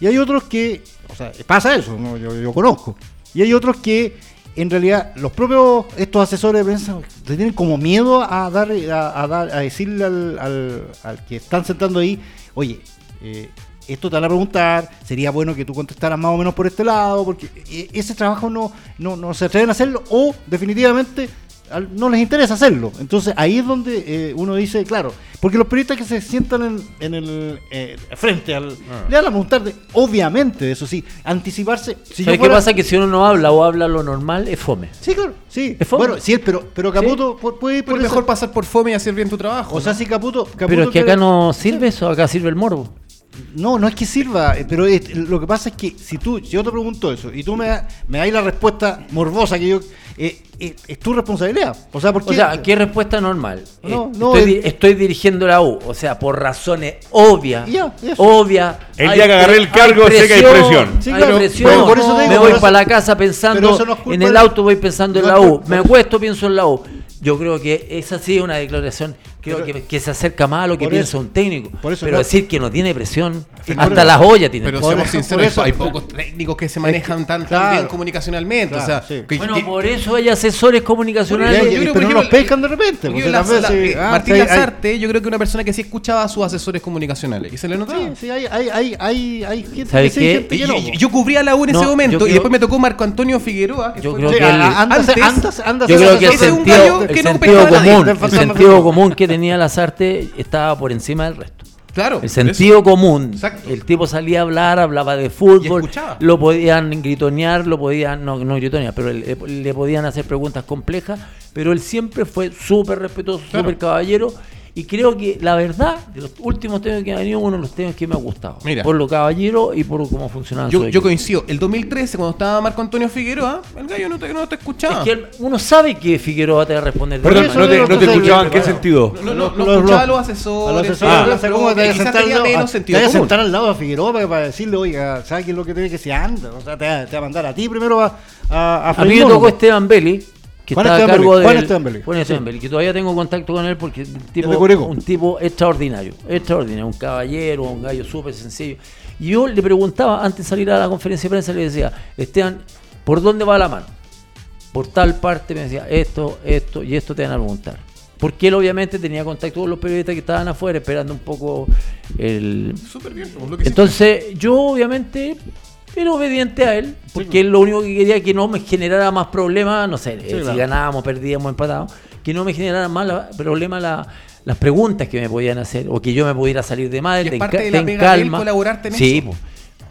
Y hay otros que, o sea, pasa eso, ¿no? yo, yo conozco. Y hay otros que en realidad los propios estos asesores de prensa tienen como miedo a dar a, dar a decirle al, que están sentando ahí, oye, eh, esto te van a preguntar, sería bueno que tú contestaras más o menos por este lado, porque eh, ese trabajo no, no, no se atreven a hacerlo o definitivamente no les interesa hacerlo. Entonces ahí es donde eh, uno dice, claro, porque los periodistas que se sientan en, en el eh, frente al... Le van a preguntar, de, obviamente, eso sí, anticiparse. Si ¿Sabes qué fuera- pasa? Que si uno no habla o habla lo normal, es fome. Sí, claro, sí. Es fome. Bueno, sí, pero, pero Caputo pu- puede Pero mejor pasar por fome y hacer bien tu trabajo. O sea, si Caputo... Caputo Pero es que quiere- acá no sirve eso, acá sirve el morbo. No, no es que sirva, eh, pero es- lo que pasa es que si tú, si yo te pregunto eso y tú me, me das la respuesta morbosa que yo, eh, eh, es tu responsabilidad. O sea, porque O sea, ¿qué respuesta normal? No, Eh, no, estoy, es- di- estoy dirigiendo la U, o sea, por razones obvias. Obvias. El día que agarré el cargo, sé que hay presión. Sí, hay presión. pero por eso te digo, me voy para la casa pensando no en el auto, voy pensando en no la U. Me acuesto, pienso en la U. Yo creo que esa sí es una declaración creo Pero- que, que se acerca más a lo que piensa un técnico. por eso pero no- decir que no tiene presión, hasta eso- las ollas tiene Pero seamos sinceros, eso- hay pocos técnicos que se manejan tan, tan Claro. bien comunicacionalmente. Claro, o sea, sí. que- Bueno, que- por eso hay asesores comunicacionales. Ya, yo ya, creo, pero por no ejemplo, los pescan de repente. Porque la- la- sí, eh, ah, Martín sí, hay- Lazarte, yo creo que una persona que sí escuchaba a sus asesores comunicacionales. Y se le notaba. Sí, sí, hay, hay, hay, hay, hay gente gente Y- que yo cubría la U en No, ese yo momento y después me tocó Marco Antonio Figueroa. Yo creo que antes- Yo creo que el ese es un sentido, común, el sentido común que tenía Lazarte estaba por encima del resto. Claro. El sentido común. Exacto. El tipo salía a hablar, hablaba de fútbol, lo podían gritonear, lo podían, no, no gritonear, pero le, le podían hacer preguntas complejas, pero él siempre fue súper respetuoso, Claro. súper caballero. Y creo que la verdad, de los últimos temas que ha venido, uno de los temas que me ha gustado. Mira. Por lo caballero y por cómo funcionaba su Yo, yo coincido. El 2013, cuando estaba Marco Antonio Figueroa, el gallo no te, no te escuchaba. Es que él- uno sabe que Figueroa te va a responder. de Perdón, eso no te, no te escuchaba en qué sentido. no, no, no, escuchaba a los asesores. A los asesores, pero- o sea, pero ¿cómo te vas a quizás sentar al tenía lado- ah, a de Figueroa para, para decirle, oiga, ¿sabes qué es lo que tiene que se anda? O sea, te va, te va a mandar a ti primero a, a, A mí me tocó Esteban Belli, que Juan está a cargo de Juan Esteban Belli. Juan Sí. Que todavía tengo contacto con él porque es un tipo, un extraordinario, extraordinario, un caballero, un gallo súper sencillo. Y yo le preguntaba, antes de salir a la conferencia de prensa, le decía, Esteban, ¿por dónde va la mano? Por tal parte me decía, esto, esto y esto te van a preguntar. Porque él obviamente tenía contacto con los periodistas que estaban afuera esperando un poco el, Súper bien, lo que entonces, yo obviamente era obediente a él, porque él lo único que quería que no me generara más problemas, no sé, eh, si ganábamos, perdíamos, empatábamos, que no me generara más la- problemas la- las preguntas que me podían hacer, o que yo me pudiera salir de madre, Y ten parte de la ten pega de él calma. colaborarte en sí, eso. po.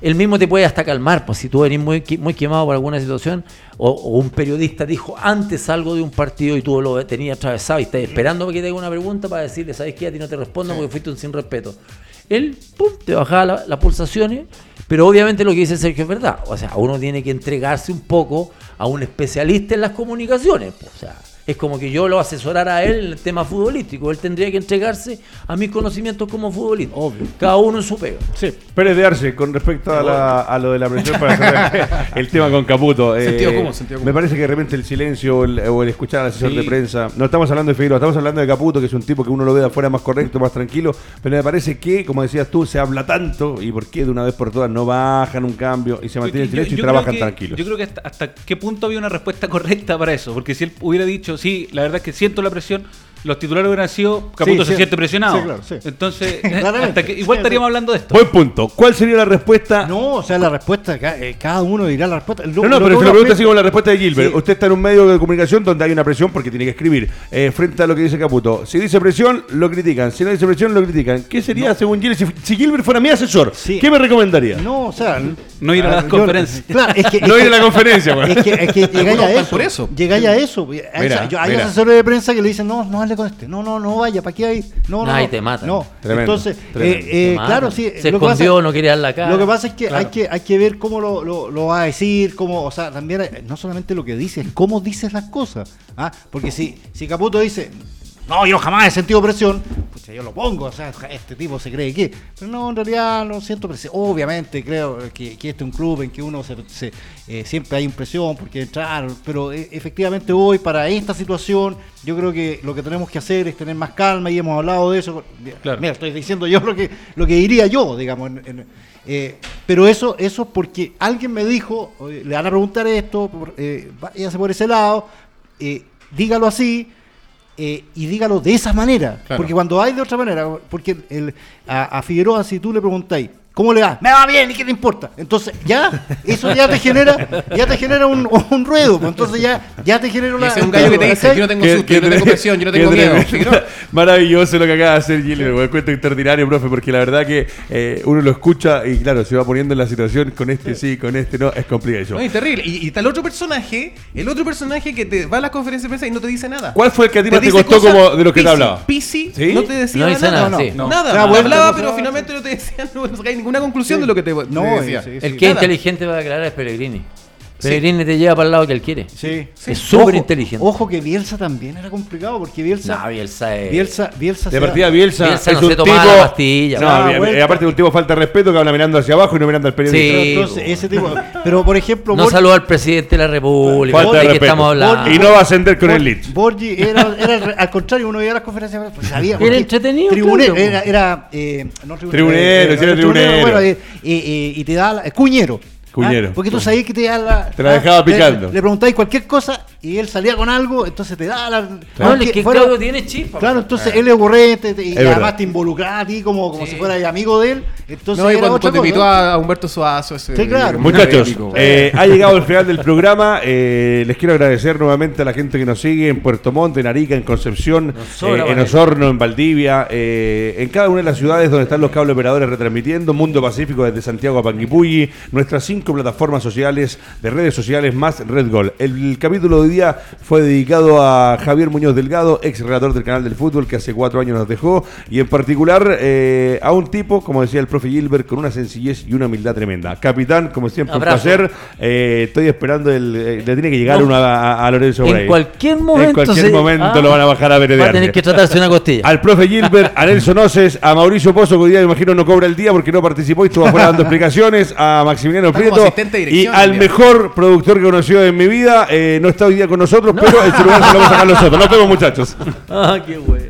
Él mismo te puede hasta calmar, pues si tú venís muy, muy quemado por alguna situación, o, o un periodista dijo antes algo de un partido y tú lo tenías atravesado y estás esperando que te haga una pregunta para decirle, ¿sabes qué? A ti no te respondo porque fuiste un sin respeto. Él, pum, te bajaba la- las pulsaciones, pero obviamente lo que dice Sergio es verdad. O sea, uno tiene que entregarse un poco a un especialista en las comunicaciones. O sea, es como que yo lo asesorara a él en el tema futbolístico. Él tendría que entregarse a mis conocimientos como futbolista. Obvio. Cada uno en su pega. Sí. Pérez de Arce, con respecto a, la- a lo de la presión para cerrar el tema con Caputo. eh, Sentido común, sentido común. Me parece que de repente el silencio o el, o el escuchar al asesor Sí. de prensa. No estamos hablando de Figueroa, estamos hablando de Caputo, que es un tipo que uno lo ve de afuera más correcto, más tranquilo. Pero me parece que, como decías tú, se habla tanto. ¿Y por qué de una vez por todas no bajan un cambio y se mantiene el silencio yo y trabajan que- tranquilos? Yo creo que hasta, hasta qué punto había una respuesta correcta para eso. Porque si él hubiera dicho, sí, la verdad es que siento la presión, los titulares hubieran sido Caputo Sí, se sí. siente presionado. Sí, claro, sí. Entonces, Claramente. hasta que- igual Sí, estaríamos sí. hablando de esto. Buen punto. ¿Cuál sería la respuesta? No, No, o sea, la respuesta, eh, cada uno dirá la respuesta. Lo- no, lo pero lo uno pregunta así como la respuesta de Gilbert. Sí. Usted está en un medio de comunicación donde hay una presión porque tiene que escribir. Eh, frente a lo que dice Caputo. Si dice presión, lo critican. Si no dice presión, lo critican. ¿Qué sería, según Gilbert, si, si Gilbert fuera mi asesor? Sí. ¿Qué me recomendaría? No, o sea. No ir a las yo- conferencias. Claro, es que. No ir a la conferencia, güey. Es que, es que llegáis a eso. por eso. Llegáis a eso. Mira, yo- hay mira. asesores de prensa que le dicen, no, no con este. No, no, no vaya, ¿para qué hay? No, no. Ay, no. te matan. No. Tremendo, Entonces, tremendo. eh, eh, claro, sí. Se lo que pasa- escondió, no quería dar la cara. Lo que pasa es que, hay, que hay que ver cómo lo, lo- lo va a decir, cómo, o sea, también hay- no solamente lo que dice, es cómo dices las cosas. ¿ah? Porque si, si Caputo dice, no, yo jamás he sentido presión, pues yo lo pongo, o sea, este tipo se cree que. Pero no, en realidad no siento presión. Obviamente creo que, que este es un club en que uno se, se, eh, siempre hay impresión porque entrar, pero eh, efectivamente hoy para esta situación yo creo que lo que tenemos que hacer es tener más calma y hemos hablado de eso. Claro. Mira, estoy diciendo yo lo que, lo que diría yo, digamos. en- en- eh, pero eso, eso porque alguien me dijo, le van a preguntar esto, por, váyase por ese lado, dígalo así. Eh, y dígalo de esa manera, Claro. porque cuando hay de otra manera, porque el, a, a Figueroa si tú le preguntáis, ¿cómo le va? Me va bien, ¿y qué te importa? Entonces ya, eso ya te genera, ya te genera un, un ruedo, pues, entonces ya, ya te genera una... es un gallo que te dice, yo no tengo susto, yo no tengo presión, yo no tengo miedo. Maravilloso lo que acaba de hacer Gilbert, güey. Cuento extraordinario, profe, porque la verdad que eh, uno lo escucha y claro, se va poniendo en la situación con este sí, con este no, es complicado. No, y terrible. Y, y está el otro personaje, el otro personaje que te va a las conferencias de prensa y no te dice nada. ¿Cuál fue el que a ti más te dice costó como de los que te hablaba? Pisi, ¿Sí? no te decía No dice nada. nada. No. Nada, Se da te vuelta, hablaba, no, pero no, finalmente no te decía, no sacáis ninguna conclusión de lo que te, te No, decía. sí, sí. El que es inteligente va a aclarar es Pellegrini. Pellegrini te lleva para el lado que él quiere. Sí. Es súper Ojo- inteligente. Ojo que Bielsa también era complicado, porque Bielsa... No, Bielsa es... Bielsa, Bielsa De partida da- Bielsa, Bielsa es no un se tipo... la pastilla, no, vuelta. eh, aparte un tipo falta de respeto que habla mirando hacia abajo y no mirando al periodista. Pero Sí, entonces, ese tipo... Pero, por ejemplo... No Borgi- saludó al presidente de la República. Falta de ¿De qué respeto. estamos hablando? Y no va a ascender con Bor- el Leeds. Borgi era, era al- al contrario, uno veía las conferencias, pues sabía. Era entretenido, Tribunero, claro. era, era eh, no tribunero, Tribunero, eh, sí era tribunero. bueno, eh, y te da la, cuñero. Cuñero. ¿ah? Porque tú sabías que te la. Te la ah, dejaba le- picando. Le, preguntáis cualquier cosa y él salía con algo, entonces te da la. No, aunque es que fuera- tiene chispa. Claro, entonces él es ocurrente te- y Es además verdad. te involucraba a ti como, como Sí. si fueras amigo de él. Entonces No, y era cuando, cosa. invitó a Humberto Suazo, ese Sí, claro. Muchachos, eh, ha llegado el final del programa. eh, les quiero agradecer nuevamente a la gente que nos sigue en Puerto Montt, en Arica, en Concepción, Osorno, eh, en. Osorno, en Valdivia, eh, en cada una de las ciudades donde están los cable operadores retransmitiendo, Mundo Pacífico desde Santiago a Panguipulli, nuestras cinco plataformas sociales de redes sociales más Red Gol. El, capítulo de hoy día fue dedicado a Javier Muñoz Delgado, ex relator del canal del fútbol que hace cuatro años nos dejó, y en particular eh, a un tipo, como decía el profe Gilbert, con una sencillez y una humildad tremenda. Capitán, como siempre, Abrazo. un placer. Eh, estoy esperando, el, eh, le tiene que llegar No. uno a, Lorenzo En Bray. cualquier momento En cualquier se- momento Ah, lo van a bajar a Va veredear. a tener que tratarse una costilla. Al profe Gilbert, a Nelson Oces, a Mauricio Pozo, que hoy día me imagino no cobra el día porque no participó y estuvo afuera dando explicaciones, a Maximiliano Está como Prieto asistente de y al mejor productor que he conocido en mi vida. eh, no está hoy día con nosotros, pero el celular se lo vamos a sacar nosotros. Nos vemos, muchachos. Ah, qué bueno.